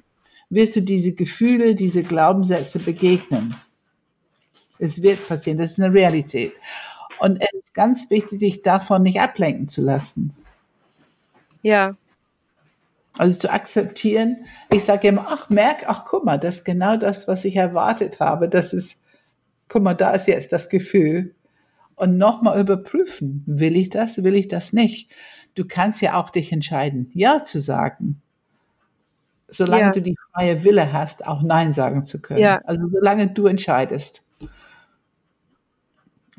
wirst du diese Gefühle, diese Glaubenssätze begegnen. Es wird passieren, das ist eine Realität. Und es ist ganz wichtig, dich davon nicht ablenken zu lassen. Ja, Also zu akzeptieren, ich sage immer, ach, merk, ach, guck mal, das ist genau das, was ich erwartet habe. Das ist, guck mal, da ist jetzt das Gefühl. Und nochmal überprüfen, will ich das, will ich das nicht? Du kannst ja auch dich entscheiden, Ja zu sagen. Solange ja. du die freie Wille hast, auch Nein sagen zu können. Ja. Also solange du entscheidest.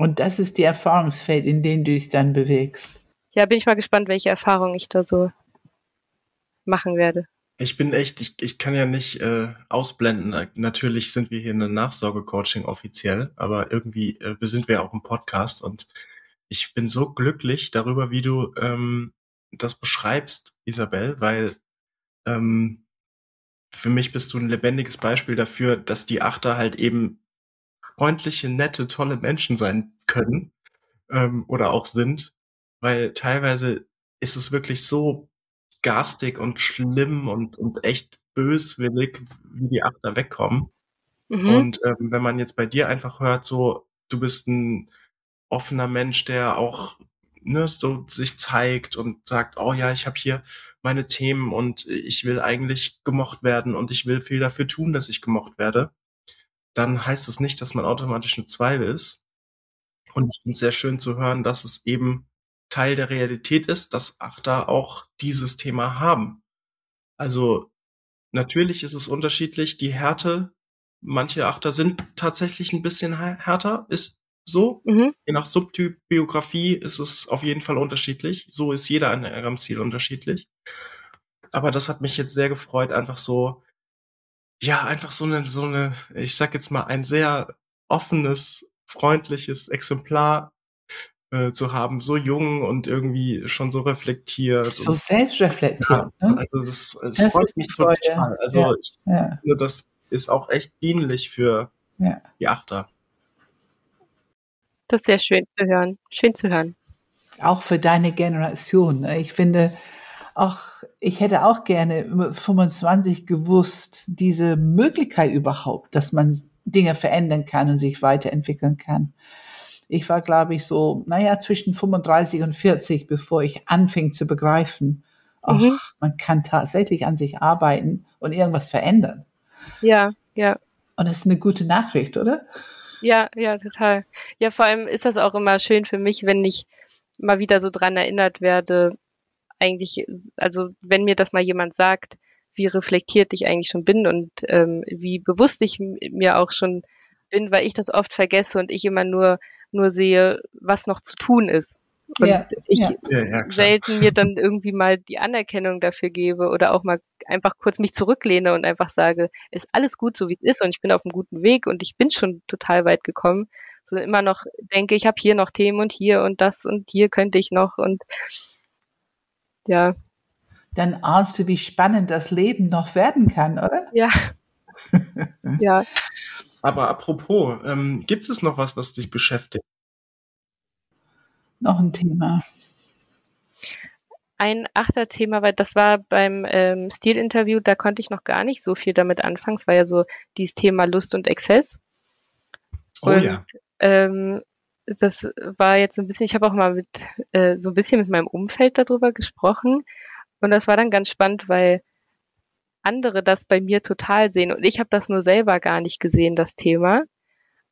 Und das ist die Erfahrungsfeld, in dem du dich dann bewegst. Ja, bin ich mal gespannt, welche Erfahrungen ich da so machen werde. Ich bin echt, ich, ich kann ja nicht äh, ausblenden. Natürlich sind wir hier in einem Nachsorgecoaching offiziell, aber irgendwie äh, sind wir auch im Podcast und ich bin so glücklich darüber, wie du ähm, das beschreibst, Isabel, weil ähm, für mich bist du ein lebendiges Beispiel dafür, dass die Achter halt eben freundliche, nette, tolle Menschen sein können ähm, oder auch sind, weil teilweise ist es wirklich so garstig und schlimm und, und echt böswillig, wie die Achter wegkommen. Mhm. Und ähm, wenn man jetzt bei dir einfach hört, so, du bist ein offener Mensch, der auch ne, so sich zeigt und sagt, oh ja, ich habe hier meine Themen und ich will eigentlich gemocht werden und ich will viel dafür tun, dass ich gemocht werde, dann heißt es das nicht, dass man automatisch eine Zweifel ist. Und ich finde es sehr schön zu hören, dass es eben Teil der Realität ist, dass Achter auch dieses Thema haben. Also natürlich ist es unterschiedlich. Die Härte, manche Achter sind tatsächlich ein bisschen härter, ist so. Mhm. Je nach Subtyp, Biografie ist es auf jeden Fall unterschiedlich. So ist jeder an ihrem Ziel unterschiedlich. Aber das hat mich jetzt sehr gefreut, einfach so, ja, einfach so eine, so eine, ich sag jetzt mal, ein sehr offenes, freundliches Exemplar äh, zu haben, so jung und irgendwie schon so reflektiert. So selbstreflektiert. Ja, ne? Also das, das, das freut mich total. Also ja, ich ja. finde, das ist auch echt dienlich für ja. die Achter. Das ist sehr schön zu hören. Schön zu hören. Auch für deine Generation. Ne? Ich finde, ach, ich hätte auch gerne 25 gewusst, diese Möglichkeit überhaupt, dass man Dinge verändern kann und sich weiterentwickeln kann. Ich war, glaube ich, so, naja, zwischen 35 und 40, bevor ich anfing zu begreifen, ach, mhm. man kann tatsächlich an sich arbeiten und irgendwas verändern. Ja, ja. Und das ist eine gute Nachricht, oder? Ja, ja, total. Ja, vor allem ist das auch immer schön für mich, wenn ich mal wieder so dran erinnert werde, eigentlich, also wenn mir das mal jemand sagt, wie reflektiert ich eigentlich schon bin und ähm, wie bewusst ich mir auch schon bin, weil ich das oft vergesse und ich immer nur nur sehe, was noch zu tun ist. Und ja, ich ja. Selten mir dann irgendwie mal die Anerkennung dafür gebe oder auch mal einfach kurz mich zurücklehne und einfach sage, ist alles gut so wie es ist und ich bin auf einem guten Weg und ich bin schon total weit gekommen. So immer noch denke, ich habe hier noch Themen und hier und das und hier könnte ich noch und ja. Dann ahnst du, wie spannend das Leben noch werden kann, oder? Ja. ja. Aber apropos, ähm, gibt es noch was, was dich beschäftigt? Noch ein Thema. Ein Achterthema, weil das war beim ähm, Stil-Interview, da konnte ich noch gar nicht so viel damit anfangen. Es war ja so dieses Thema Lust und Exzess. Oh und, ja. Ähm, das war jetzt ein bisschen, ich habe auch mal mit äh, so ein bisschen mit meinem Umfeld darüber gesprochen. Und das war dann ganz spannend, weil andere das bei mir total sehen. Und ich habe das nur selber gar nicht gesehen, das Thema.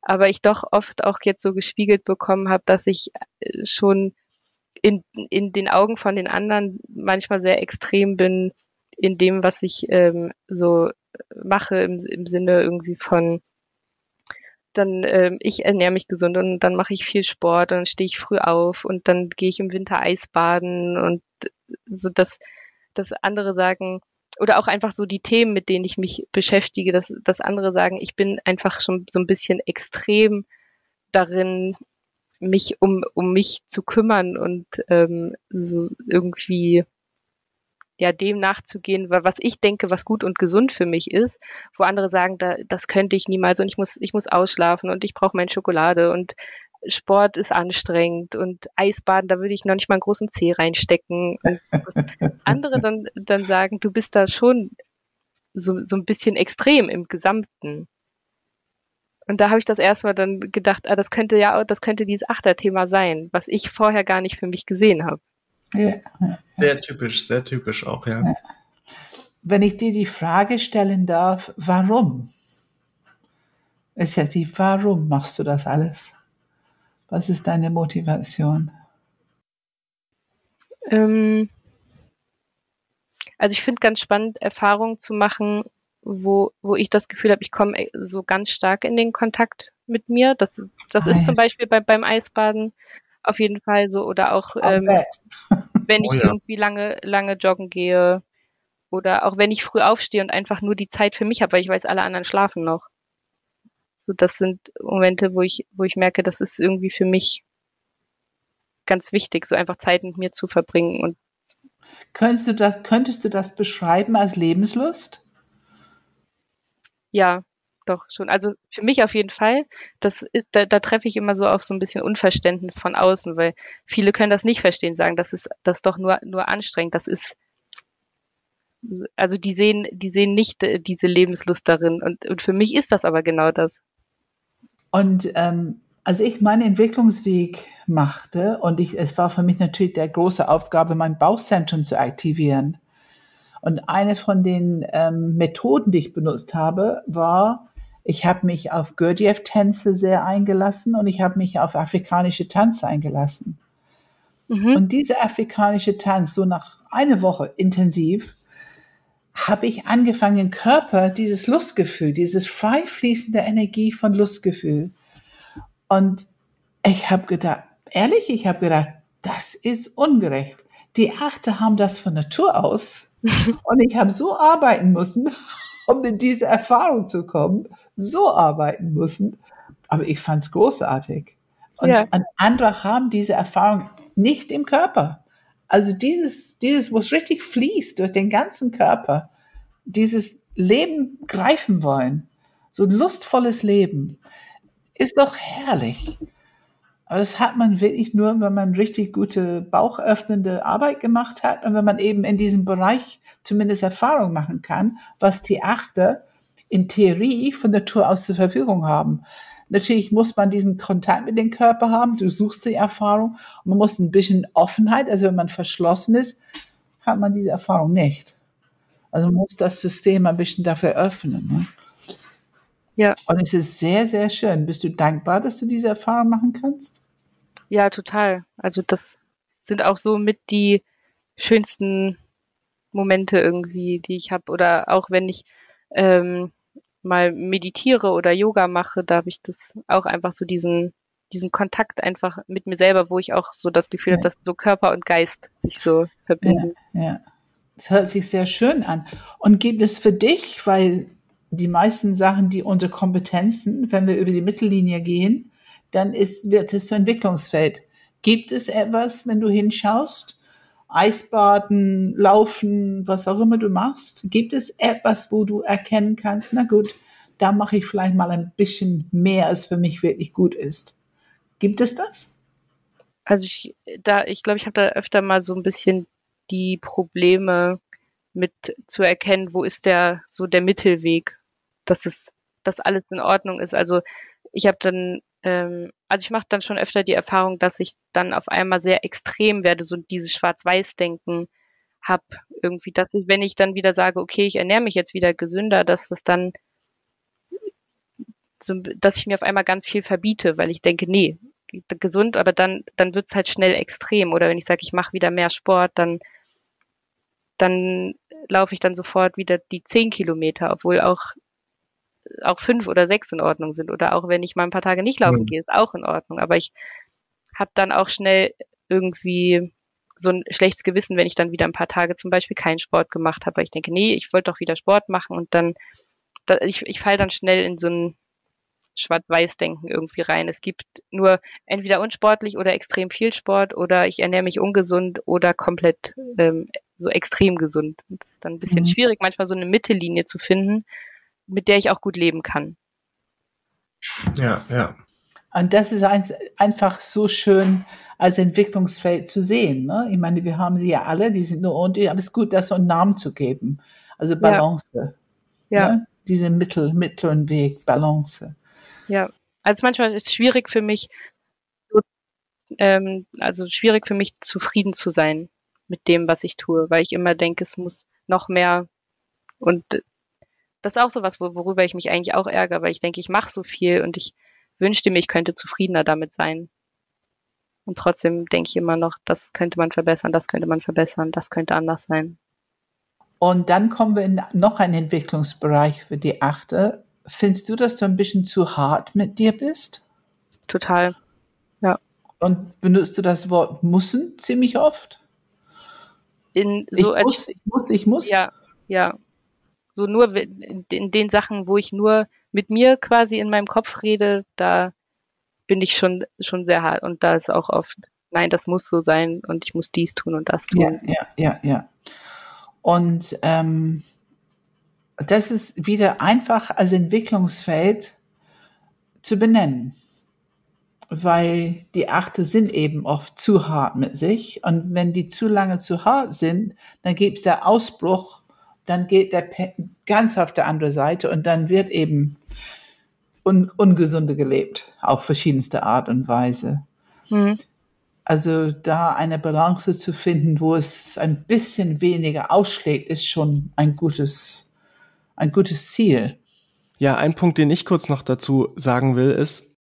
Aber ich doch oft auch jetzt so gespiegelt bekommen habe, dass ich äh, schon in, in den Augen von den anderen manchmal sehr extrem bin in dem, was ich ähm, so mache im, im Sinne irgendwie von dann ähm, ich ernähre mich gesund und dann mache ich viel Sport und dann stehe ich früh auf und dann gehe ich im Winter Eisbaden und so dass dass andere sagen, oder auch einfach so die Themen, mit denen ich mich beschäftige, dass, dass andere sagen, ich bin einfach schon so ein bisschen extrem darin, mich um, um mich zu kümmern und ähm, so irgendwie ja dem nachzugehen, was ich denke, was gut und gesund für mich ist, wo andere sagen, da, das könnte ich niemals und ich muss ich muss ausschlafen und ich brauche meine Schokolade und Sport ist anstrengend und Eisbaden, da würde ich noch nicht mal einen großen Zeh reinstecken. Und andere dann, dann sagen, du bist da schon so, so ein bisschen extrem im Gesamten. Und da habe ich das erstmal dann gedacht, ah, das könnte ja, das könnte dieses Achterthema sein, was ich vorher gar nicht für mich gesehen habe. Ja. Sehr typisch, sehr typisch auch, ja. wenn ich dir die Frage stellen darf, warum? Ist ja die, warum machst du das alles? Was ist deine Motivation? Ähm, also ich finde ganz spannend, Erfahrungen zu machen, wo, wo ich das Gefühl habe, ich komme so ganz stark in den Kontakt mit mir. Das, das ist zum Beispiel bei, beim Eisbaden auf jeden Fall so oder auch ähm, wenn ich oh ja. irgendwie lange, lange joggen gehe oder auch wenn ich früh aufstehe und einfach nur die Zeit für mich habe, weil ich weiß, alle anderen schlafen noch. So, das sind Momente, wo ich, wo ich merke, das ist irgendwie für mich ganz wichtig, so einfach Zeit mit mir zu verbringen und Könntest du das, könntest du das beschreiben als Lebenslust? Ja, doch schon. Also für mich auf jeden Fall. Das ist, da, da treffe ich immer so auf so ein bisschen Unverständnis von außen, weil viele können das nicht verstehen, sagen, das ist das doch nur nur anstrengend. Das ist also die sehen, die sehen nicht äh, diese Lebenslust darin. Und, und für mich ist das aber genau das. Und ähm, als ich meinen Entwicklungsweg machte und ich, es war für mich natürlich der große Aufgabe, mein Bauchzentrum zu aktivieren. Und eine von den ähm, Methoden, die ich benutzt habe, war, ich habe mich auf Gurdjieff-Tänze sehr eingelassen und ich habe mich auf afrikanische Tanz eingelassen. Mhm. Und diese afrikanische Tanz, so nach einer Woche intensiv, habe ich angefangen, im Körper dieses Lustgefühl, dieses frei fließende Energie von Lustgefühl. Und ich habe gedacht, ehrlich, ich habe gedacht, das ist ungerecht. Die Achte haben das von Natur aus. und ich habe so arbeiten müssen, um in diese Erfahrung zu kommen, so arbeiten müssen. Aber ich fand es großartig. Und, ja. und andere haben diese Erfahrung nicht im Körper. Also dieses, dieses, wo es richtig fließt durch den ganzen Körper, dieses Leben greifen wollen, so ein lustvolles Leben, ist doch herrlich. Aber das hat man wirklich nur, wenn man richtig gute bauchöffnende Arbeit gemacht hat und wenn man eben in diesem Bereich zumindest Erfahrung machen kann, was die Achter in Theorie von Natur aus zur Verfügung haben. Natürlich muss man diesen Kontakt mit dem Körper haben. Du suchst die Erfahrung. Und man muss ein bisschen Offenheit, also wenn man verschlossen ist, hat man diese Erfahrung nicht. Also man muss das System ein bisschen dafür öffnen. Ne? Ja. Und es ist sehr, sehr schön. Bist du dankbar, dass du diese Erfahrung machen kannst? Ja, total. Also das sind auch so mit die schönsten Momente irgendwie, die ich habe. Oder auch wenn ich ähm, mal meditiere oder Yoga mache, da habe ich das auch einfach so diesen, diesen Kontakt einfach mit mir selber, wo ich auch so das Gefühl ja. habe, dass so Körper und Geist sich so verbinden. Ja, ja. Es hört sich sehr schön an. Und gibt es für dich, weil die meisten Sachen, die unter Kompetenzen, wenn wir über die Mittellinie gehen, dann ist, wird es zu Entwicklungsfeld. Gibt es etwas, wenn du hinschaust, Eisbaden, Laufen, was auch immer du machst? Gibt es etwas, wo du erkennen kannst, na gut, da mache ich vielleicht mal ein bisschen mehr, als für mich wirklich gut ist? Gibt es das? Also ich, da, ich glaube, ich habe da öfter mal so ein bisschen die Probleme mit zu erkennen, wo ist der so der Mittelweg, dass es, dass alles in Ordnung ist. Also ich habe dann ähm, also ich mache dann schon öfter die Erfahrung, dass ich dann auf einmal sehr extrem werde, so dieses Schwarz-Weiß-Denken hab irgendwie, dass ich, wenn ich dann wieder sage, okay, ich ernähre mich jetzt wieder gesünder, dass das dann, so, dass ich mir auf einmal ganz viel verbiete, weil ich denke, nee, gesund, aber dann, dann wird's halt schnell extrem. Oder wenn ich sage, ich mache wieder mehr Sport, dann, dann laufe ich dann sofort wieder die zehn Kilometer, obwohl auch auch fünf oder sechs in Ordnung sind. Oder auch wenn ich mal ein paar Tage nicht laufen mhm. gehe, ist auch in Ordnung. Aber ich habe dann auch schnell irgendwie so ein schlechtes Gewissen, wenn ich dann wieder ein paar Tage zum Beispiel keinen Sport gemacht habe, weil ich denke, nee, ich wollte doch wieder Sport machen und dann, da, ich, ich falle dann schnell in so ein Schwarz-Weiß-Denken irgendwie rein. Es gibt nur entweder unsportlich oder extrem viel Sport oder ich ernähre mich ungesund oder komplett ähm, so extrem gesund. Das ist dann ein bisschen mhm. schwierig, manchmal so eine Mittellinie zu finden, mit der ich auch gut leben kann. Ja, ja. Und das ist ein, einfach so schön als Entwicklungsfeld zu sehen. Ne? Ich meine, wir haben sie ja alle, die sind nur unter, aber es ist gut, das so einen Namen zu geben. Also Balance. Ja. Ne? Diese Mittel, mittleren Weg, Balance. Ja, also manchmal ist es schwierig für mich, ähm, also schwierig für mich, zufrieden zu sein mit dem, was ich tue, weil ich immer denke, es muss noch mehr Und das ist auch sowas, worüber ich mich eigentlich auch ärgere, weil ich denke, ich mache so viel und ich wünschte mir, ich könnte zufriedener damit sein. Und trotzdem denke ich immer noch, das könnte man verbessern, das könnte man verbessern, das könnte anders sein. Und dann kommen wir in noch einen Entwicklungsbereich für die Achte. Findest du, dass du ein bisschen zu hart mit dir bist? Total, ja. Und benutzt du das Wort müssen ziemlich oft? In so ich muss, ich muss, ich muss. Ja, ja. So nur in, in den Sachen, wo ich nur mit mir quasi in meinem Kopf rede, da bin ich schon, schon sehr hart. Und da ist auch oft, nein, das muss so sein und ich muss dies tun und das tun. Ja, ja, ja, ja. Und ähm, das ist wieder einfach als Entwicklungsfeld zu benennen, weil die Achte sind eben oft zu hart mit sich und wenn die zu lange zu hart sind, dann gibt es der Ausbruch, dann geht der ganz auf der andere Seite und dann wird eben un ungesunde gelebt, auf verschiedenste Art und Weise. Mhm. Also da eine Balance zu finden, wo es ein bisschen weniger ausschlägt, ist schon ein gutes, ein gutes Ziel. Ja, ein Punkt, den ich kurz noch dazu sagen will, ist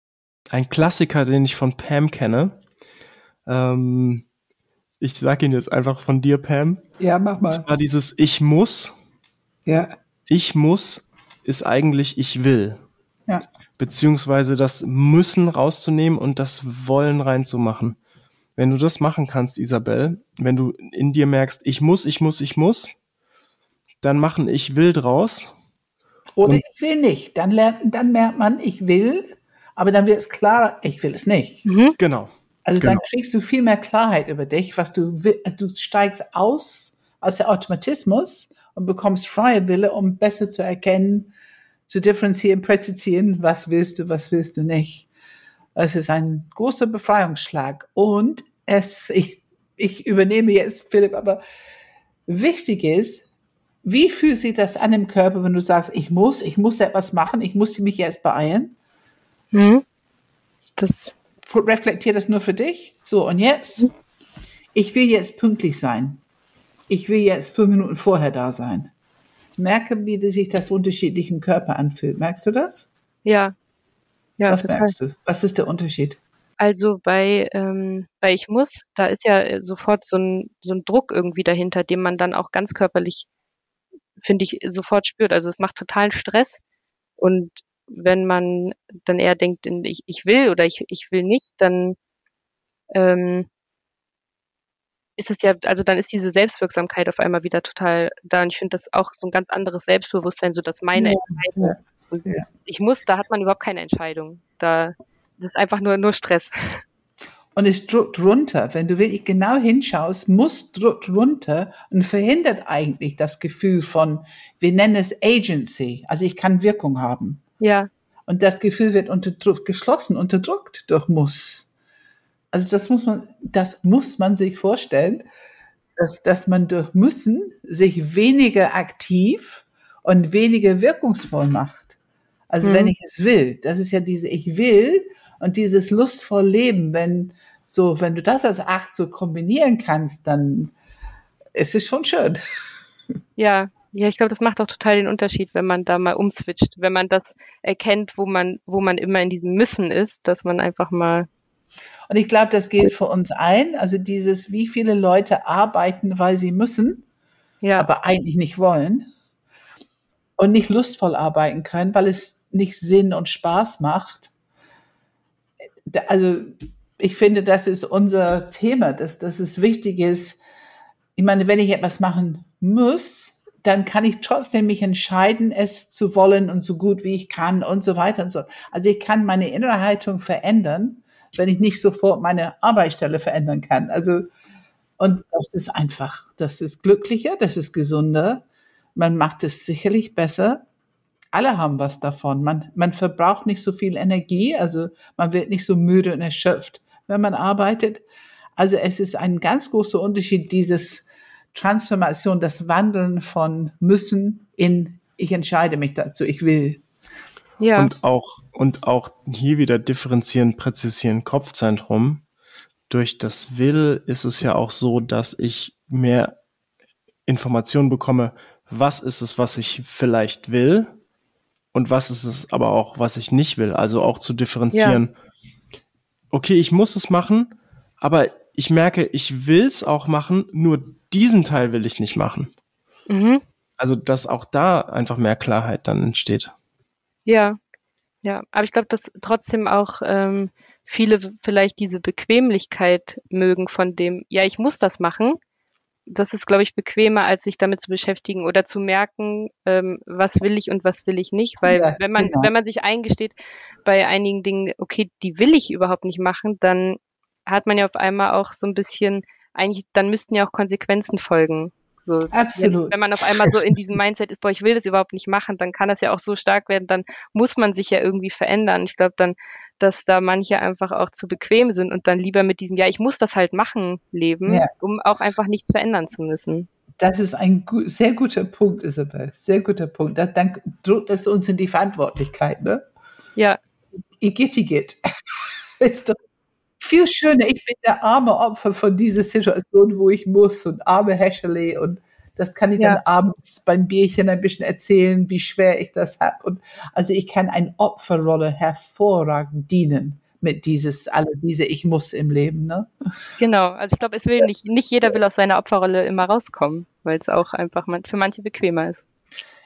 ein Klassiker, den ich von Pam kenne. Ähm, ich sage ihn jetzt einfach von dir, Pam. Ja, mach mal. Und zwar dieses Ich muss. Ja. Ich muss ist eigentlich ich will. Ja. Beziehungsweise das Müssen rauszunehmen und das Wollen reinzumachen. Wenn du das machen kannst, Isabel, wenn du in dir merkst, ich muss, ich muss, ich muss, dann machen ich will draus. Oder ich will nicht. Dann lernt, dann merkt man, ich will, aber dann wird es klar, ich will es nicht. Mhm. Genau. Also genau. dann kriegst du viel mehr Klarheit über dich, was du. Du steigst aus, aus der Automatismus und bekommst freie Wille, um besser zu erkennen, zu differenzieren, präzisieren, was willst du, was willst du nicht. Es ist ein großer Befreiungsschlag und es, ich, ich übernehme jetzt Philipp, aber wichtig ist, wie fühlt sich das an im Körper, wenn du sagst, ich muss, ich muss etwas machen, ich muss mich jetzt beeilen? Hm. Das reflektier das nur für dich. So, und jetzt, ich will jetzt pünktlich sein. Ich will jetzt fünf Minuten vorher da sein merke, wie sich das unterschiedlich im Körper anfühlt. Merkst du das? Ja. ja Was total. merkst du? Was ist der Unterschied? Also bei, ähm, bei Ich muss, da ist ja sofort so ein, so ein Druck irgendwie dahinter, den man dann auch ganz körperlich, finde ich, sofort spürt. Also es macht totalen Stress. Und wenn man dann eher denkt, ich, ich will oder ich, ich will nicht, dann ähm, ist es ja, also dann ist diese Selbstwirksamkeit auf einmal wieder total da. Und ich finde das auch so ein ganz anderes Selbstbewusstsein, so dass meine ja, Entscheidung, ja. ich muss, da hat man überhaupt keine Entscheidung. Da das ist einfach nur, nur Stress. Und es drückt runter. Wenn du wirklich genau hinschaust, muss drückt runter und verhindert eigentlich das Gefühl von, wir nennen es Agency. Also ich kann Wirkung haben. Ja. Und das Gefühl wird unterdrückt, geschlossen, unterdrückt durch muss. Also das muss man, das muss man sich vorstellen, dass, dass man durch Müssen sich weniger aktiv und weniger wirkungsvoll macht. Also mhm. wenn ich es will, das ist ja diese Ich will und dieses lustvoll Leben, wenn so, wenn du das als Acht so kombinieren kannst, dann ist es schon schön. Ja, ja, ich glaube, das macht auch total den Unterschied, wenn man da mal umswitcht, wenn man das erkennt, wo man, wo man immer in diesem Müssen ist, dass man einfach mal und ich glaube, das gilt für uns allen. Also dieses, wie viele Leute arbeiten, weil sie müssen, ja. aber eigentlich nicht wollen und nicht lustvoll arbeiten können, weil es nicht Sinn und Spaß macht. Also ich finde, das ist unser Thema, dass, dass es wichtig ist. Ich meine, wenn ich etwas machen muss, dann kann ich trotzdem mich entscheiden, es zu wollen und so gut wie ich kann und so weiter und so. Also ich kann meine innere Haltung verändern wenn ich nicht sofort meine Arbeitsstelle verändern kann. Also, und das ist einfach, das ist glücklicher, das ist gesunder. Man macht es sicherlich besser. Alle haben was davon. Man, man verbraucht nicht so viel Energie, also man wird nicht so müde und erschöpft, wenn man arbeitet. Also es ist ein ganz großer Unterschied, dieses Transformation, das Wandeln von müssen in ich entscheide mich dazu, ich will. Ja. Und auch, und auch hier wieder differenzieren, präzisieren Kopfzentrum. Durch das Will ist es ja auch so, dass ich mehr Informationen bekomme, was ist es, was ich vielleicht will und was ist es aber auch, was ich nicht will. Also auch zu differenzieren. Ja. Okay, ich muss es machen, aber ich merke, ich will es auch machen, nur diesen Teil will ich nicht machen. Mhm. Also, dass auch da einfach mehr Klarheit dann entsteht. Ja, ja, aber ich glaube, dass trotzdem auch ähm, viele vielleicht diese Bequemlichkeit mögen von dem, ja, ich muss das machen. Das ist, glaube ich, bequemer, als sich damit zu beschäftigen oder zu merken, ähm, was will ich und was will ich nicht. Weil ja, wenn man, genau. wenn man sich eingesteht bei einigen Dingen, okay, die will ich überhaupt nicht machen, dann hat man ja auf einmal auch so ein bisschen, eigentlich, dann müssten ja auch Konsequenzen folgen. So, Absolut. Wenn, man auf einmal so in diesem Mindset ist, boah, ich will das überhaupt nicht machen, dann kann das ja auch so stark werden, dann muss man sich ja irgendwie verändern. Ich glaube dann, dass da manche einfach auch zu bequem sind und dann lieber mit diesem, ja, ich muss das halt machen, leben, ja. um auch einfach nichts verändern zu müssen. Das ist ein gu sehr guter Punkt, Isabel. Sehr guter Punkt. Das, dann drückt das uns in die Verantwortlichkeit, ne? Ja. Igitt, ist doch viel schöner. Ich bin der arme Opfer von dieser Situation, wo ich muss und arme Häschele und das kann ich ja. dann abends beim Bierchen ein bisschen erzählen, wie schwer ich das habe. Und also ich kann eine Opferrolle hervorragend dienen mit dieses, alle diese Ich muss im Leben, ne? Genau. Also ich glaube, es will nicht, nicht jeder will aus seiner Opferrolle immer rauskommen, weil es auch einfach für manche bequemer ist.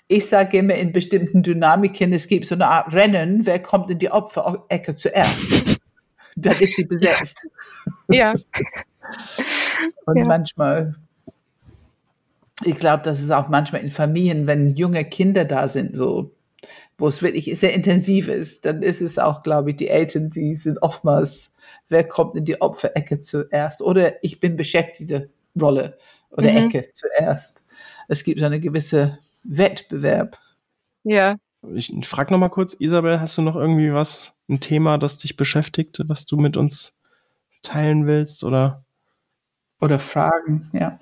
Ich sage immer in bestimmten Dynamiken, es gibt so eine Art Rennen, wer kommt in die Opferecke zuerst? Dann ist sie besetzt. Ja. Und ja. manchmal ich glaube, das ist auch manchmal in Familien, wenn junge Kinder da sind, so, wo es wirklich sehr intensiv ist, dann ist es auch, glaube ich, die Eltern, die sind oftmals, wer kommt in die Opferecke zuerst? Oder ich bin beschäftigte Rolle oder mhm. Ecke zuerst. Es gibt so eine gewisse Wettbewerb. Ja. Ich frage noch mal kurz, Isabel, hast du noch irgendwie was, ein Thema, das dich beschäftigt, was du mit uns teilen willst oder? Oder Fragen, ja.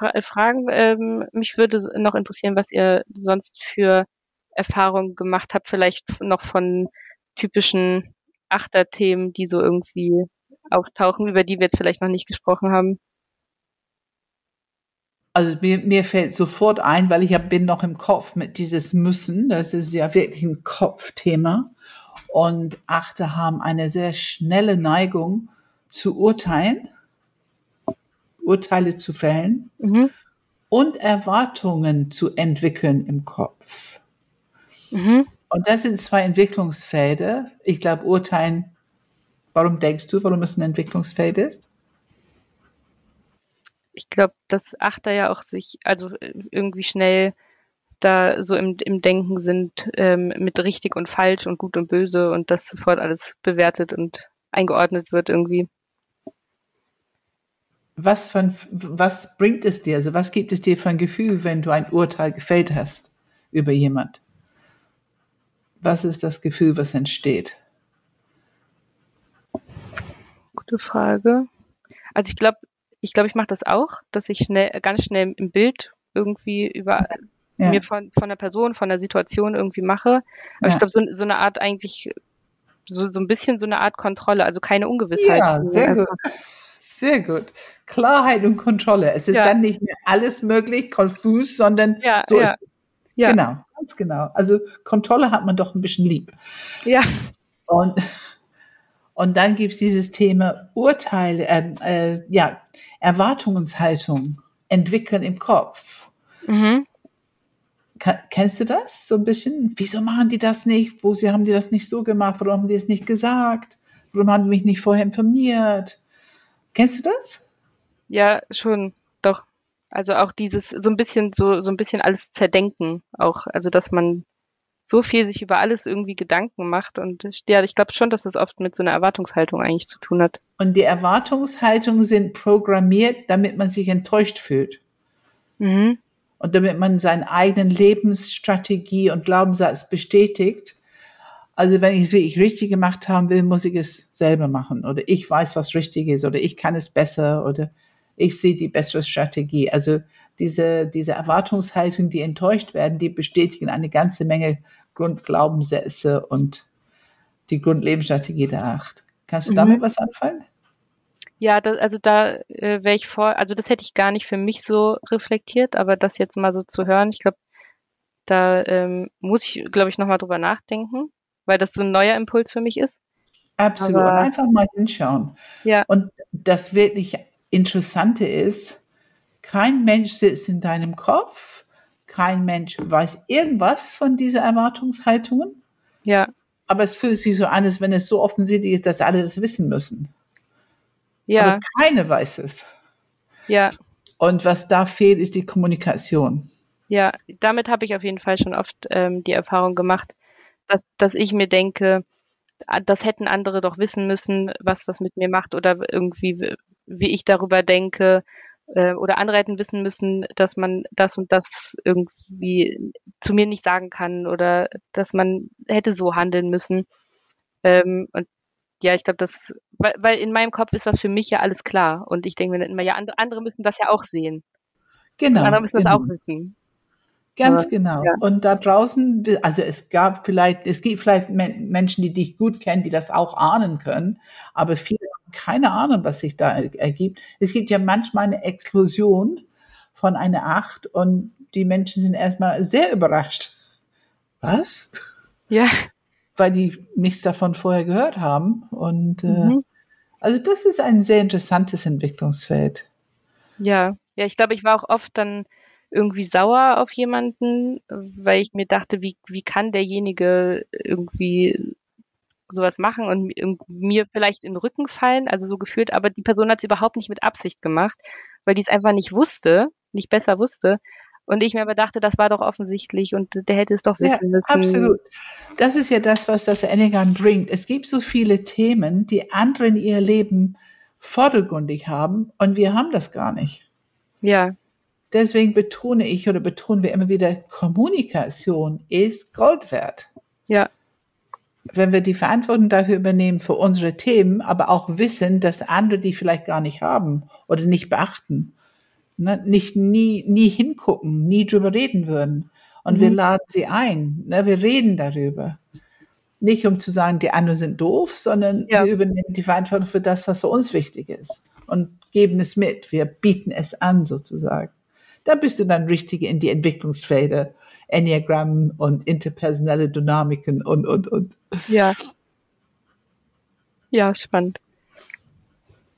Äh, fragen. Ähm, mich würde noch interessieren, was ihr sonst für Erfahrungen gemacht habt, vielleicht noch von typischen Achterthemen, die so irgendwie auftauchen, über die wir jetzt vielleicht noch nicht gesprochen haben. Also mir, mir fällt sofort ein, weil ich ja bin noch im Kopf mit dieses Müssen. Das ist ja wirklich ein Kopfthema. Und Achter haben eine sehr schnelle Neigung zu urteilen Urteile zu fällen mhm. und Erwartungen zu entwickeln im Kopf. Mhm. Und das sind zwei Entwicklungsfelder. Ich glaube, Urteilen, warum denkst du, warum es ein Entwicklungsfeld ist? Ich glaube, dass Achter ja auch sich, also irgendwie schnell da so im, im Denken sind ähm, mit richtig und falsch und gut und böse und das sofort alles bewertet und eingeordnet wird irgendwie was, von, was bringt es dir? Also was gibt es dir für ein Gefühl, wenn du ein Urteil gefällt hast über jemand? Was ist das Gefühl, was entsteht? Gute Frage. Also ich glaube, ich glaube, ich mache das auch, dass ich schnell, ganz schnell im Bild irgendwie über ja. mir von, von der Person, von der Situation irgendwie mache. Aber ja. ich glaube, so, so eine Art eigentlich, so, so ein bisschen so eine Art Kontrolle, also keine Ungewissheit. Ja, sehr also, gut. Sehr gut. Klarheit und Kontrolle. Es ist ja. dann nicht mehr alles möglich, konfus, sondern ja, so ja. ja. Genau, ganz genau. Also Kontrolle hat man doch ein bisschen lieb. Ja. Und, und dann gibt es dieses Thema Urteile, äh, äh, ja, Erwartungshaltung entwickeln im Kopf. Mhm. Kennst du das so ein bisschen? Wieso machen die das nicht? Wo sie haben die das nicht so gemacht? Warum haben die es nicht gesagt? Warum haben die mich nicht vorher informiert? Kennst du das? Ja, schon, doch. Also auch dieses so ein bisschen so so ein bisschen alles zerdenken auch, also dass man so viel sich über alles irgendwie Gedanken macht und ja, ich glaube schon, dass das oft mit so einer Erwartungshaltung eigentlich zu tun hat. Und die Erwartungshaltungen sind programmiert, damit man sich enttäuscht fühlt. Mhm. Und damit man seinen eigenen Lebensstrategie und Glaubenssatz bestätigt. Also wenn ich es wirklich richtig gemacht haben will, muss ich es selber machen. Oder ich weiß, was richtig ist. Oder ich kann es besser. Oder ich sehe die bessere Strategie. Also diese, diese Erwartungshaltung, die enttäuscht werden, die bestätigen eine ganze Menge Grundglaubenssätze und die Grundlebensstrategie der Acht. Kannst du damit mhm. was anfangen? Ja, das, also da äh, wäre ich vor, also das hätte ich gar nicht für mich so reflektiert, aber das jetzt mal so zu hören, ich glaube, da ähm, muss ich, glaube ich, nochmal drüber nachdenken, weil das so ein neuer Impuls für mich ist. Absolut. Aber- einfach mal hinschauen. Ja. Und das wirklich Interessante ist, kein Mensch sitzt in deinem Kopf, kein Mensch weiß irgendwas von dieser Erwartungshaltungen, Ja, aber es fühlt sich so an, als wenn es so offensichtlich ist, dass alle das wissen müssen. ja, Aber keiner weiß es. ja, Und was da fehlt, ist die Kommunikation. ja. Damit habe ich auf jeden Fall schon oft ähm, die Erfahrung gemacht, dass, dass ich mir denke, ah, das hätten andere doch wissen müssen, was das mit mir macht oder irgendwie, wie ich darüber denke. Äh, Oder andere hätten wissen müssen, dass man das und das irgendwie zu mir nicht sagen kann oder dass man hätte so handeln müssen. Ähm, und ja, ich glaube, das, weil, weil in meinem Kopf ist das für mich ja alles klar. Und ich denke mir dann immer, ja, andere, müssen das ja auch sehen. Genau. andere müssen genau. das auch wissen. Ganz Aber, genau. ja. Und da draußen, also es gab vielleicht, es gibt vielleicht Men Menschen, die dich gut kennen, die das auch ahnen können, aber viele keine Ahnung, was sich da er- ergibt. Es gibt ja manchmal eine Explosion von einer Acht und die Menschen sind erstmal sehr überrascht. Was? Ja, Weil die nichts davon vorher gehört haben. Und äh, Mhm. also das ist ein sehr interessantes Entwicklungsfeld. ja, ja, ich glaube, ich war auch oft dann irgendwie sauer auf jemanden, weil ich mir dachte, wie, wie kann derjenige irgendwie sowas machen und mir vielleicht in den Rücken fallen, also so gefühlt, aber die Person hat es überhaupt nicht mit Absicht gemacht, weil die es einfach nicht wusste, nicht besser wusste. Und ich mir aber dachte, das war doch offensichtlich und der hätte es doch Ja, wissen müssen. absolut. Das ist ja das, was das Enneagramm bringt. Es gibt so viele Themen, die andere in ihr Leben vordergründig haben und wir haben das gar nicht. Ja, Deswegen betone ich oder betonen wir immer wieder, Kommunikation ist Gold wert. ja, Wenn wir die Verantwortung dafür übernehmen für unsere Themen, aber auch wissen, dass andere die vielleicht gar nicht haben oder nicht beachten, ne, nicht nie, nie hingucken, nie drüber reden würden. Und wir Mhm. laden sie ein, ne, wir reden darüber. Nicht um zu sagen, die anderen sind doof, sondern Ja. wir übernehmen die Verantwortung für das, was für uns wichtig ist und geben es mit. Wir bieten es an sozusagen. Da bist du dann richtig in die Entwicklungsfelder, Enneagramm und interpersonelle Dynamiken und, und, und. ja. Ja, spannend.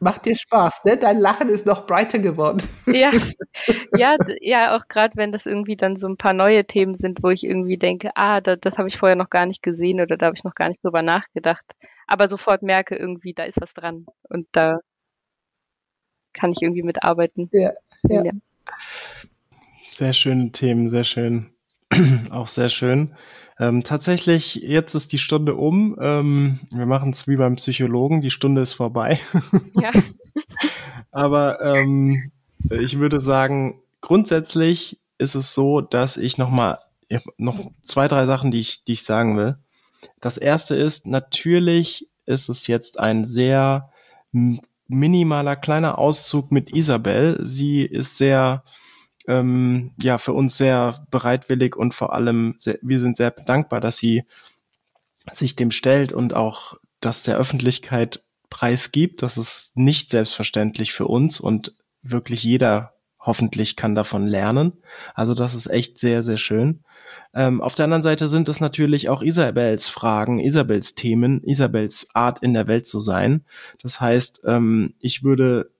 Macht dir Spaß, ne? Dein Lachen ist noch breiter geworden. Ja, ja, ja, auch gerade wenn das irgendwie dann so ein paar neue Themen sind, wo ich irgendwie denke, ah, da, das habe ich vorher noch gar nicht gesehen oder da habe ich noch gar nicht drüber nachgedacht, aber sofort merke irgendwie, da ist was dran und da kann ich irgendwie mitarbeiten. Ja, ja. Sehr schöne Themen, sehr schön. Auch sehr schön. Ähm, tatsächlich, jetzt ist die Stunde um. Ähm, wir machen es wie beim Psychologen, die Stunde ist vorbei. Ja, Aber ähm, ich würde sagen, grundsätzlich ist es so, dass ich noch mal ich hab noch zwei, drei Sachen, die ich, die ich sagen will. Das erste ist, natürlich ist es jetzt ein sehr minimaler kleiner Auszug mit Isabel. Sie ist sehr, ähm, ja, für uns sehr bereitwillig und vor allem, sehr, wir sind sehr dankbar, dass sie sich dem stellt und auch das der Öffentlichkeit preisgibt. Das ist nicht selbstverständlich für uns und wirklich jeder hoffentlich kann davon lernen. Also das ist echt sehr, sehr schön. Ähm, auf der anderen Seite sind es natürlich auch Isabels Fragen, Isabels Themen, Isabels Art in der Welt zu sein. Das heißt, ähm, ich würde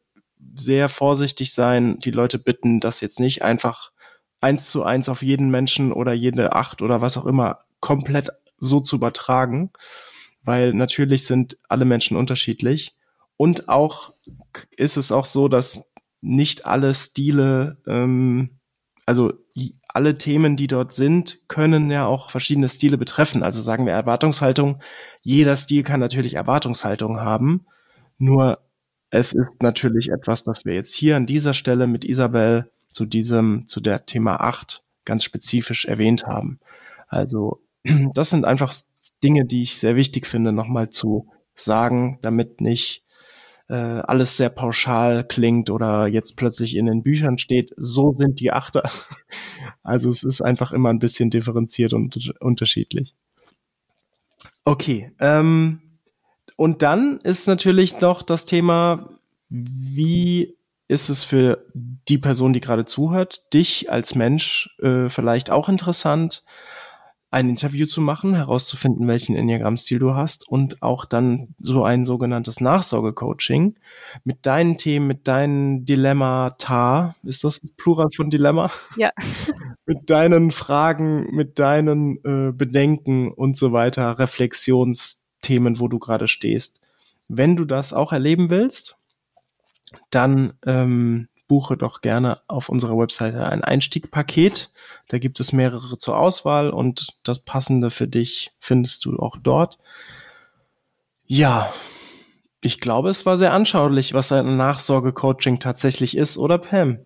sehr vorsichtig sein, die Leute bitten, das jetzt nicht einfach eins zu eins auf jeden Menschen oder jede acht oder was auch immer komplett so zu übertragen, weil natürlich sind alle Menschen unterschiedlich und auch ist es auch so, dass nicht alle Stile, ähm, also alle Themen, die dort sind, können ja auch verschiedene Stile betreffen. Also sagen wir Erwartungshaltung. Jeder Stil kann natürlich Erwartungshaltung haben. Nur es ist natürlich etwas, das wir jetzt hier an dieser Stelle mit Isabel zu diesem, zu der Thema 8 ganz spezifisch erwähnt haben. Also das sind einfach Dinge, die ich sehr wichtig finde, nochmal zu sagen, damit nicht äh, alles sehr pauschal klingt oder jetzt plötzlich in den Büchern steht, so sind die Achter. Also es ist einfach immer ein bisschen differenziert und unterschiedlich. Okay, ähm, und dann ist natürlich noch das Thema, wie ist es für die Person, die gerade zuhört, dich als Mensch äh, vielleicht auch interessant, ein Interview zu machen, herauszufinden, welchen Enneagramm-Stil du hast und auch dann so ein sogenanntes Nachsorgecoaching mit deinen Themen, mit deinen Dilemmata, ist das Plural von Dilemma? Ja. mit deinen Fragen, mit deinen äh, Bedenken und so weiter, Reflexionsthemen, wo du gerade stehst. Wenn du das auch erleben willst, dann ähm, buche doch gerne auf unserer Webseite ein Einstiegpaket. Da gibt es mehrere zur Auswahl und das passende für dich findest du auch dort. Ja, ich glaube, es war sehr anschaulich, was ein Nachsorgecoaching tatsächlich ist, oder Pam?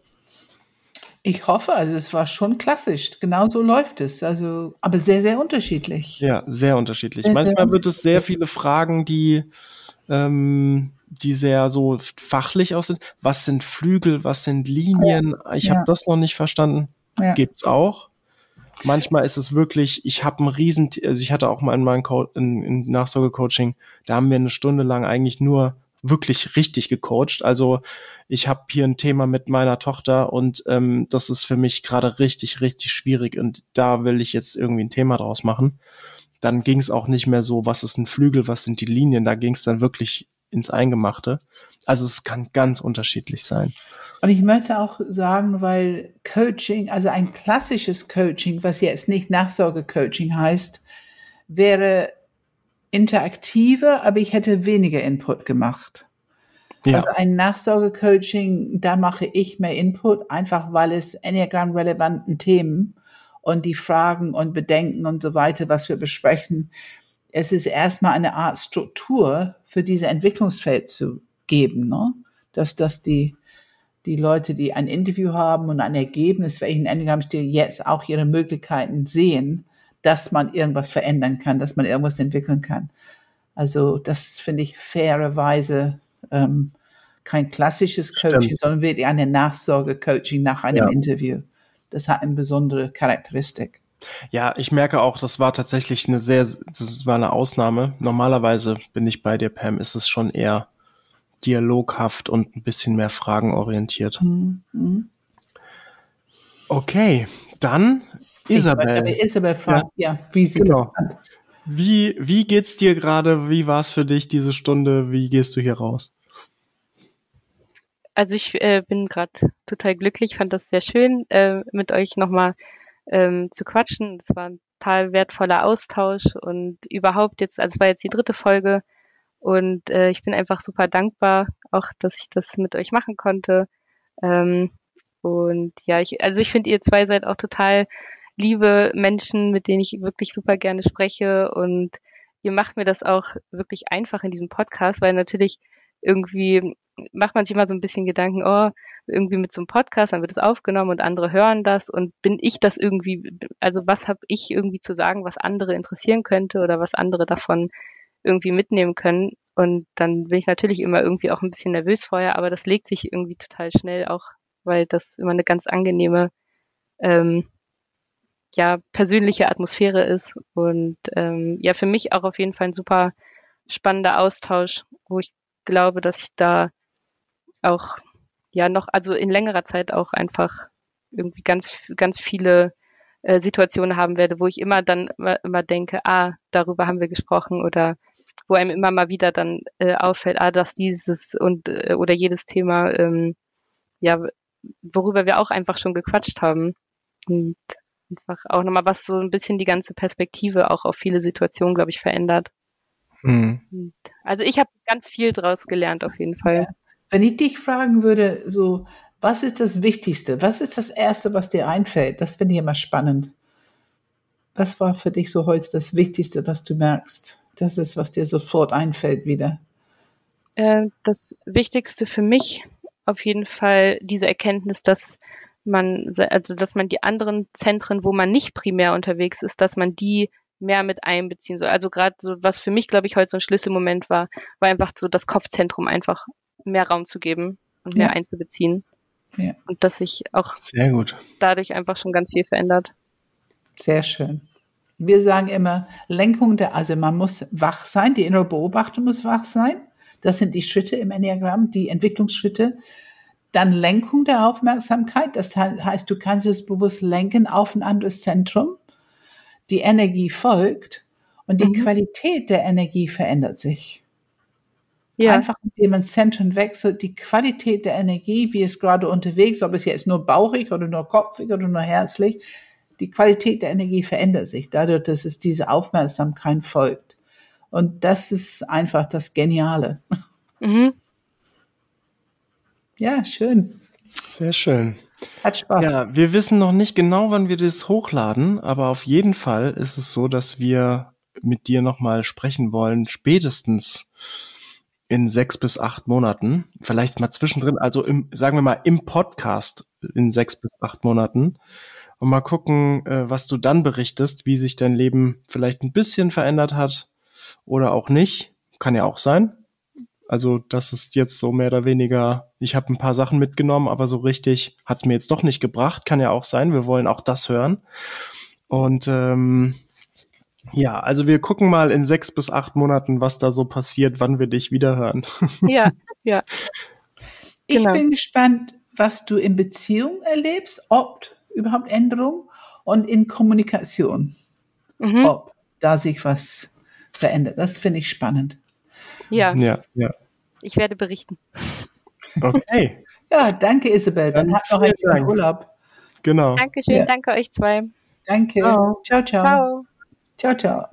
Ich hoffe, also es war schon klassisch. Genau so läuft es. Also, aber sehr, sehr unterschiedlich. Ja, sehr unterschiedlich. Sehr, Manchmal sehr wird es sehr viele Fragen, die ähm, die sehr so fachlich aus sind. Was sind Flügel, was sind Linien? Ja. Ich habe das noch nicht verstanden. Ja. Gibt's auch. Manchmal ist es wirklich, ich habe ein riesen, also ich hatte auch mal in meinem Co in, in Nachsorgecoaching, da haben wir eine Stunde lang eigentlich nur wirklich richtig gecoacht. Also ich habe hier ein Thema mit meiner Tochter und ähm, das ist für mich gerade richtig, richtig schwierig und da will ich jetzt irgendwie ein Thema draus machen. Dann ging es auch nicht mehr so, was ist ein Flügel, was sind die Linien. Da ging es dann wirklich ins Eingemachte. Also es kann ganz unterschiedlich sein. Und ich möchte auch sagen, weil Coaching, also ein klassisches Coaching, was jetzt nicht Nachsorgecoaching heißt, wäre interaktiver, aber ich hätte weniger Input gemacht. Ja. Also ein Nachsorgecoaching, da mache ich mehr Input, einfach weil es Enneagram-relevanten Themen und die Fragen und Bedenken und so weiter, was wir besprechen, es ist erstmal eine Art Struktur für diese Entwicklungsfeld zu geben, ne? dass, dass die, die Leute, die ein Interview haben und ein Ergebnis, welchen Enneagramm-Stil jetzt auch ihre Möglichkeiten sehen, dass man irgendwas verändern kann, dass man irgendwas entwickeln kann. Also das finde ich fairerweise ähm, kein klassisches Coaching, Stimmt. sondern wirklich eine Nachsorge-Coaching nach einem ja. Interview. Das hat eine besondere Charakteristik. Ja, ich merke auch, das war tatsächlich eine sehr, das war eine Ausnahme. Normalerweise bin ich bei dir, Pam, ist es schon eher dialoghaft und ein bisschen mehr fragenorientiert. Mhm. Okay, dann Isabel. Isabel ja, ja wie sie genau. Wie, wie geht's dir gerade? Wie war es für dich diese Stunde? Wie gehst du hier raus? Also ich äh, bin gerade total glücklich, fand das sehr schön, äh, mit euch nochmal ähm, zu quatschen. Es war ein total wertvoller Austausch und überhaupt jetzt, also es war jetzt die dritte Folge und äh, ich bin einfach super dankbar, auch dass ich das mit euch machen konnte. Ähm, und ja, ich, also ich finde, ihr zwei seid auch total liebe Menschen, mit denen ich wirklich super gerne spreche und ihr macht mir das auch wirklich einfach in diesem Podcast, weil natürlich irgendwie macht man sich immer so ein bisschen Gedanken, oh, irgendwie mit so einem Podcast, dann wird es aufgenommen und andere hören das und bin ich das irgendwie, also was habe ich irgendwie zu sagen, was andere interessieren könnte oder was andere davon irgendwie mitnehmen können. Und dann bin ich natürlich immer irgendwie auch ein bisschen nervös vorher, aber das legt sich irgendwie total schnell auch, weil das immer eine ganz angenehme, ähm, ja, persönliche Atmosphäre ist und ähm, ja, für mich auch auf jeden Fall ein super spannender Austausch, wo ich glaube, dass ich da auch ja noch, also in längerer Zeit auch einfach irgendwie ganz, ganz viele äh, Situationen haben werde, wo ich immer dann immer, immer denke, ah, darüber haben wir gesprochen oder wo einem immer mal wieder dann äh, auffällt, ah, dass dieses und äh, oder jedes Thema, ähm, ja, worüber wir auch einfach schon gequatscht haben. Und einfach auch nochmal was so ein bisschen die ganze Perspektive auch auf viele Situationen, glaube ich, verändert. Mhm. Also ich habe ganz viel draus gelernt auf jeden Fall. Wenn ich dich fragen würde, so, was ist das Wichtigste? Was ist das Erste, was dir einfällt? Das finde ich immer spannend. Was war für dich so heute das Wichtigste, was du merkst? Das ist, was dir sofort einfällt wieder. Äh, das Wichtigste für mich auf jeden Fall diese Erkenntnis, dass man, also dass man die anderen Zentren, wo man nicht primär unterwegs ist, dass man die mehr mit einbeziehen soll. Also gerade so, was für mich, glaube ich, heute so ein Schlüsselmoment war, war einfach so das Kopfzentrum einfach mehr Raum zu geben und mehr ja. einzubeziehen. Ja. Und dass sich auch Sehr gut. dadurch einfach schon ganz viel verändert. Sehr schön. Wir sagen immer, Lenkung der, also man muss wach sein, die innere Beobachtung muss wach sein. Das sind die Schritte im Enneagramm, die Entwicklungsschritte. Dann Lenkung der Aufmerksamkeit. Das heißt, du kannst es bewusst lenken auf ein anderes Zentrum. Die Energie folgt und die mhm. Qualität der Energie verändert sich. Ja. Einfach indem man Zentren wechselt, die Qualität der Energie, wie es gerade unterwegs, ob es jetzt nur bauchig oder nur kopfig oder nur herzlich, die Qualität der Energie verändert sich dadurch, dass es diese Aufmerksamkeit folgt. Und das ist einfach das Geniale. Mhm. Ja, schön. Sehr schön. Hat Spaß. Ja, wir wissen noch nicht genau, wann wir das hochladen, aber auf jeden Fall ist es so, dass wir mit dir nochmal sprechen wollen, spätestens in sechs bis acht Monaten, vielleicht mal zwischendrin, also im, sagen wir mal im Podcast in sechs bis acht Monaten und mal gucken, äh, was du dann berichtest, wie sich dein Leben vielleicht ein bisschen verändert hat oder auch nicht. Kann ja auch sein. Also das ist jetzt so mehr oder weniger, ich habe ein paar Sachen mitgenommen, aber so richtig hat es mir jetzt doch nicht gebracht. Kann ja auch sein. Wir wollen auch das hören. Und ähm, ja, also wir gucken mal in sechs bis acht Monaten, was da so passiert, wann wir dich wieder hören. Ja, ja. Genau. Ich bin gespannt, was du in Beziehung erlebst, ob überhaupt Änderung und in Kommunikation, mhm. ob da sich was verändert. Das finde ich spannend. Ja. Ja, ja. Ich werde berichten. Okay. ja, danke Isabel. Dann, Dann habt noch einen schönen Urlaub. Genau. Dankeschön, ja. danke euch zwei. Danke. Ciao, ciao. Ciao, ciao. ciao.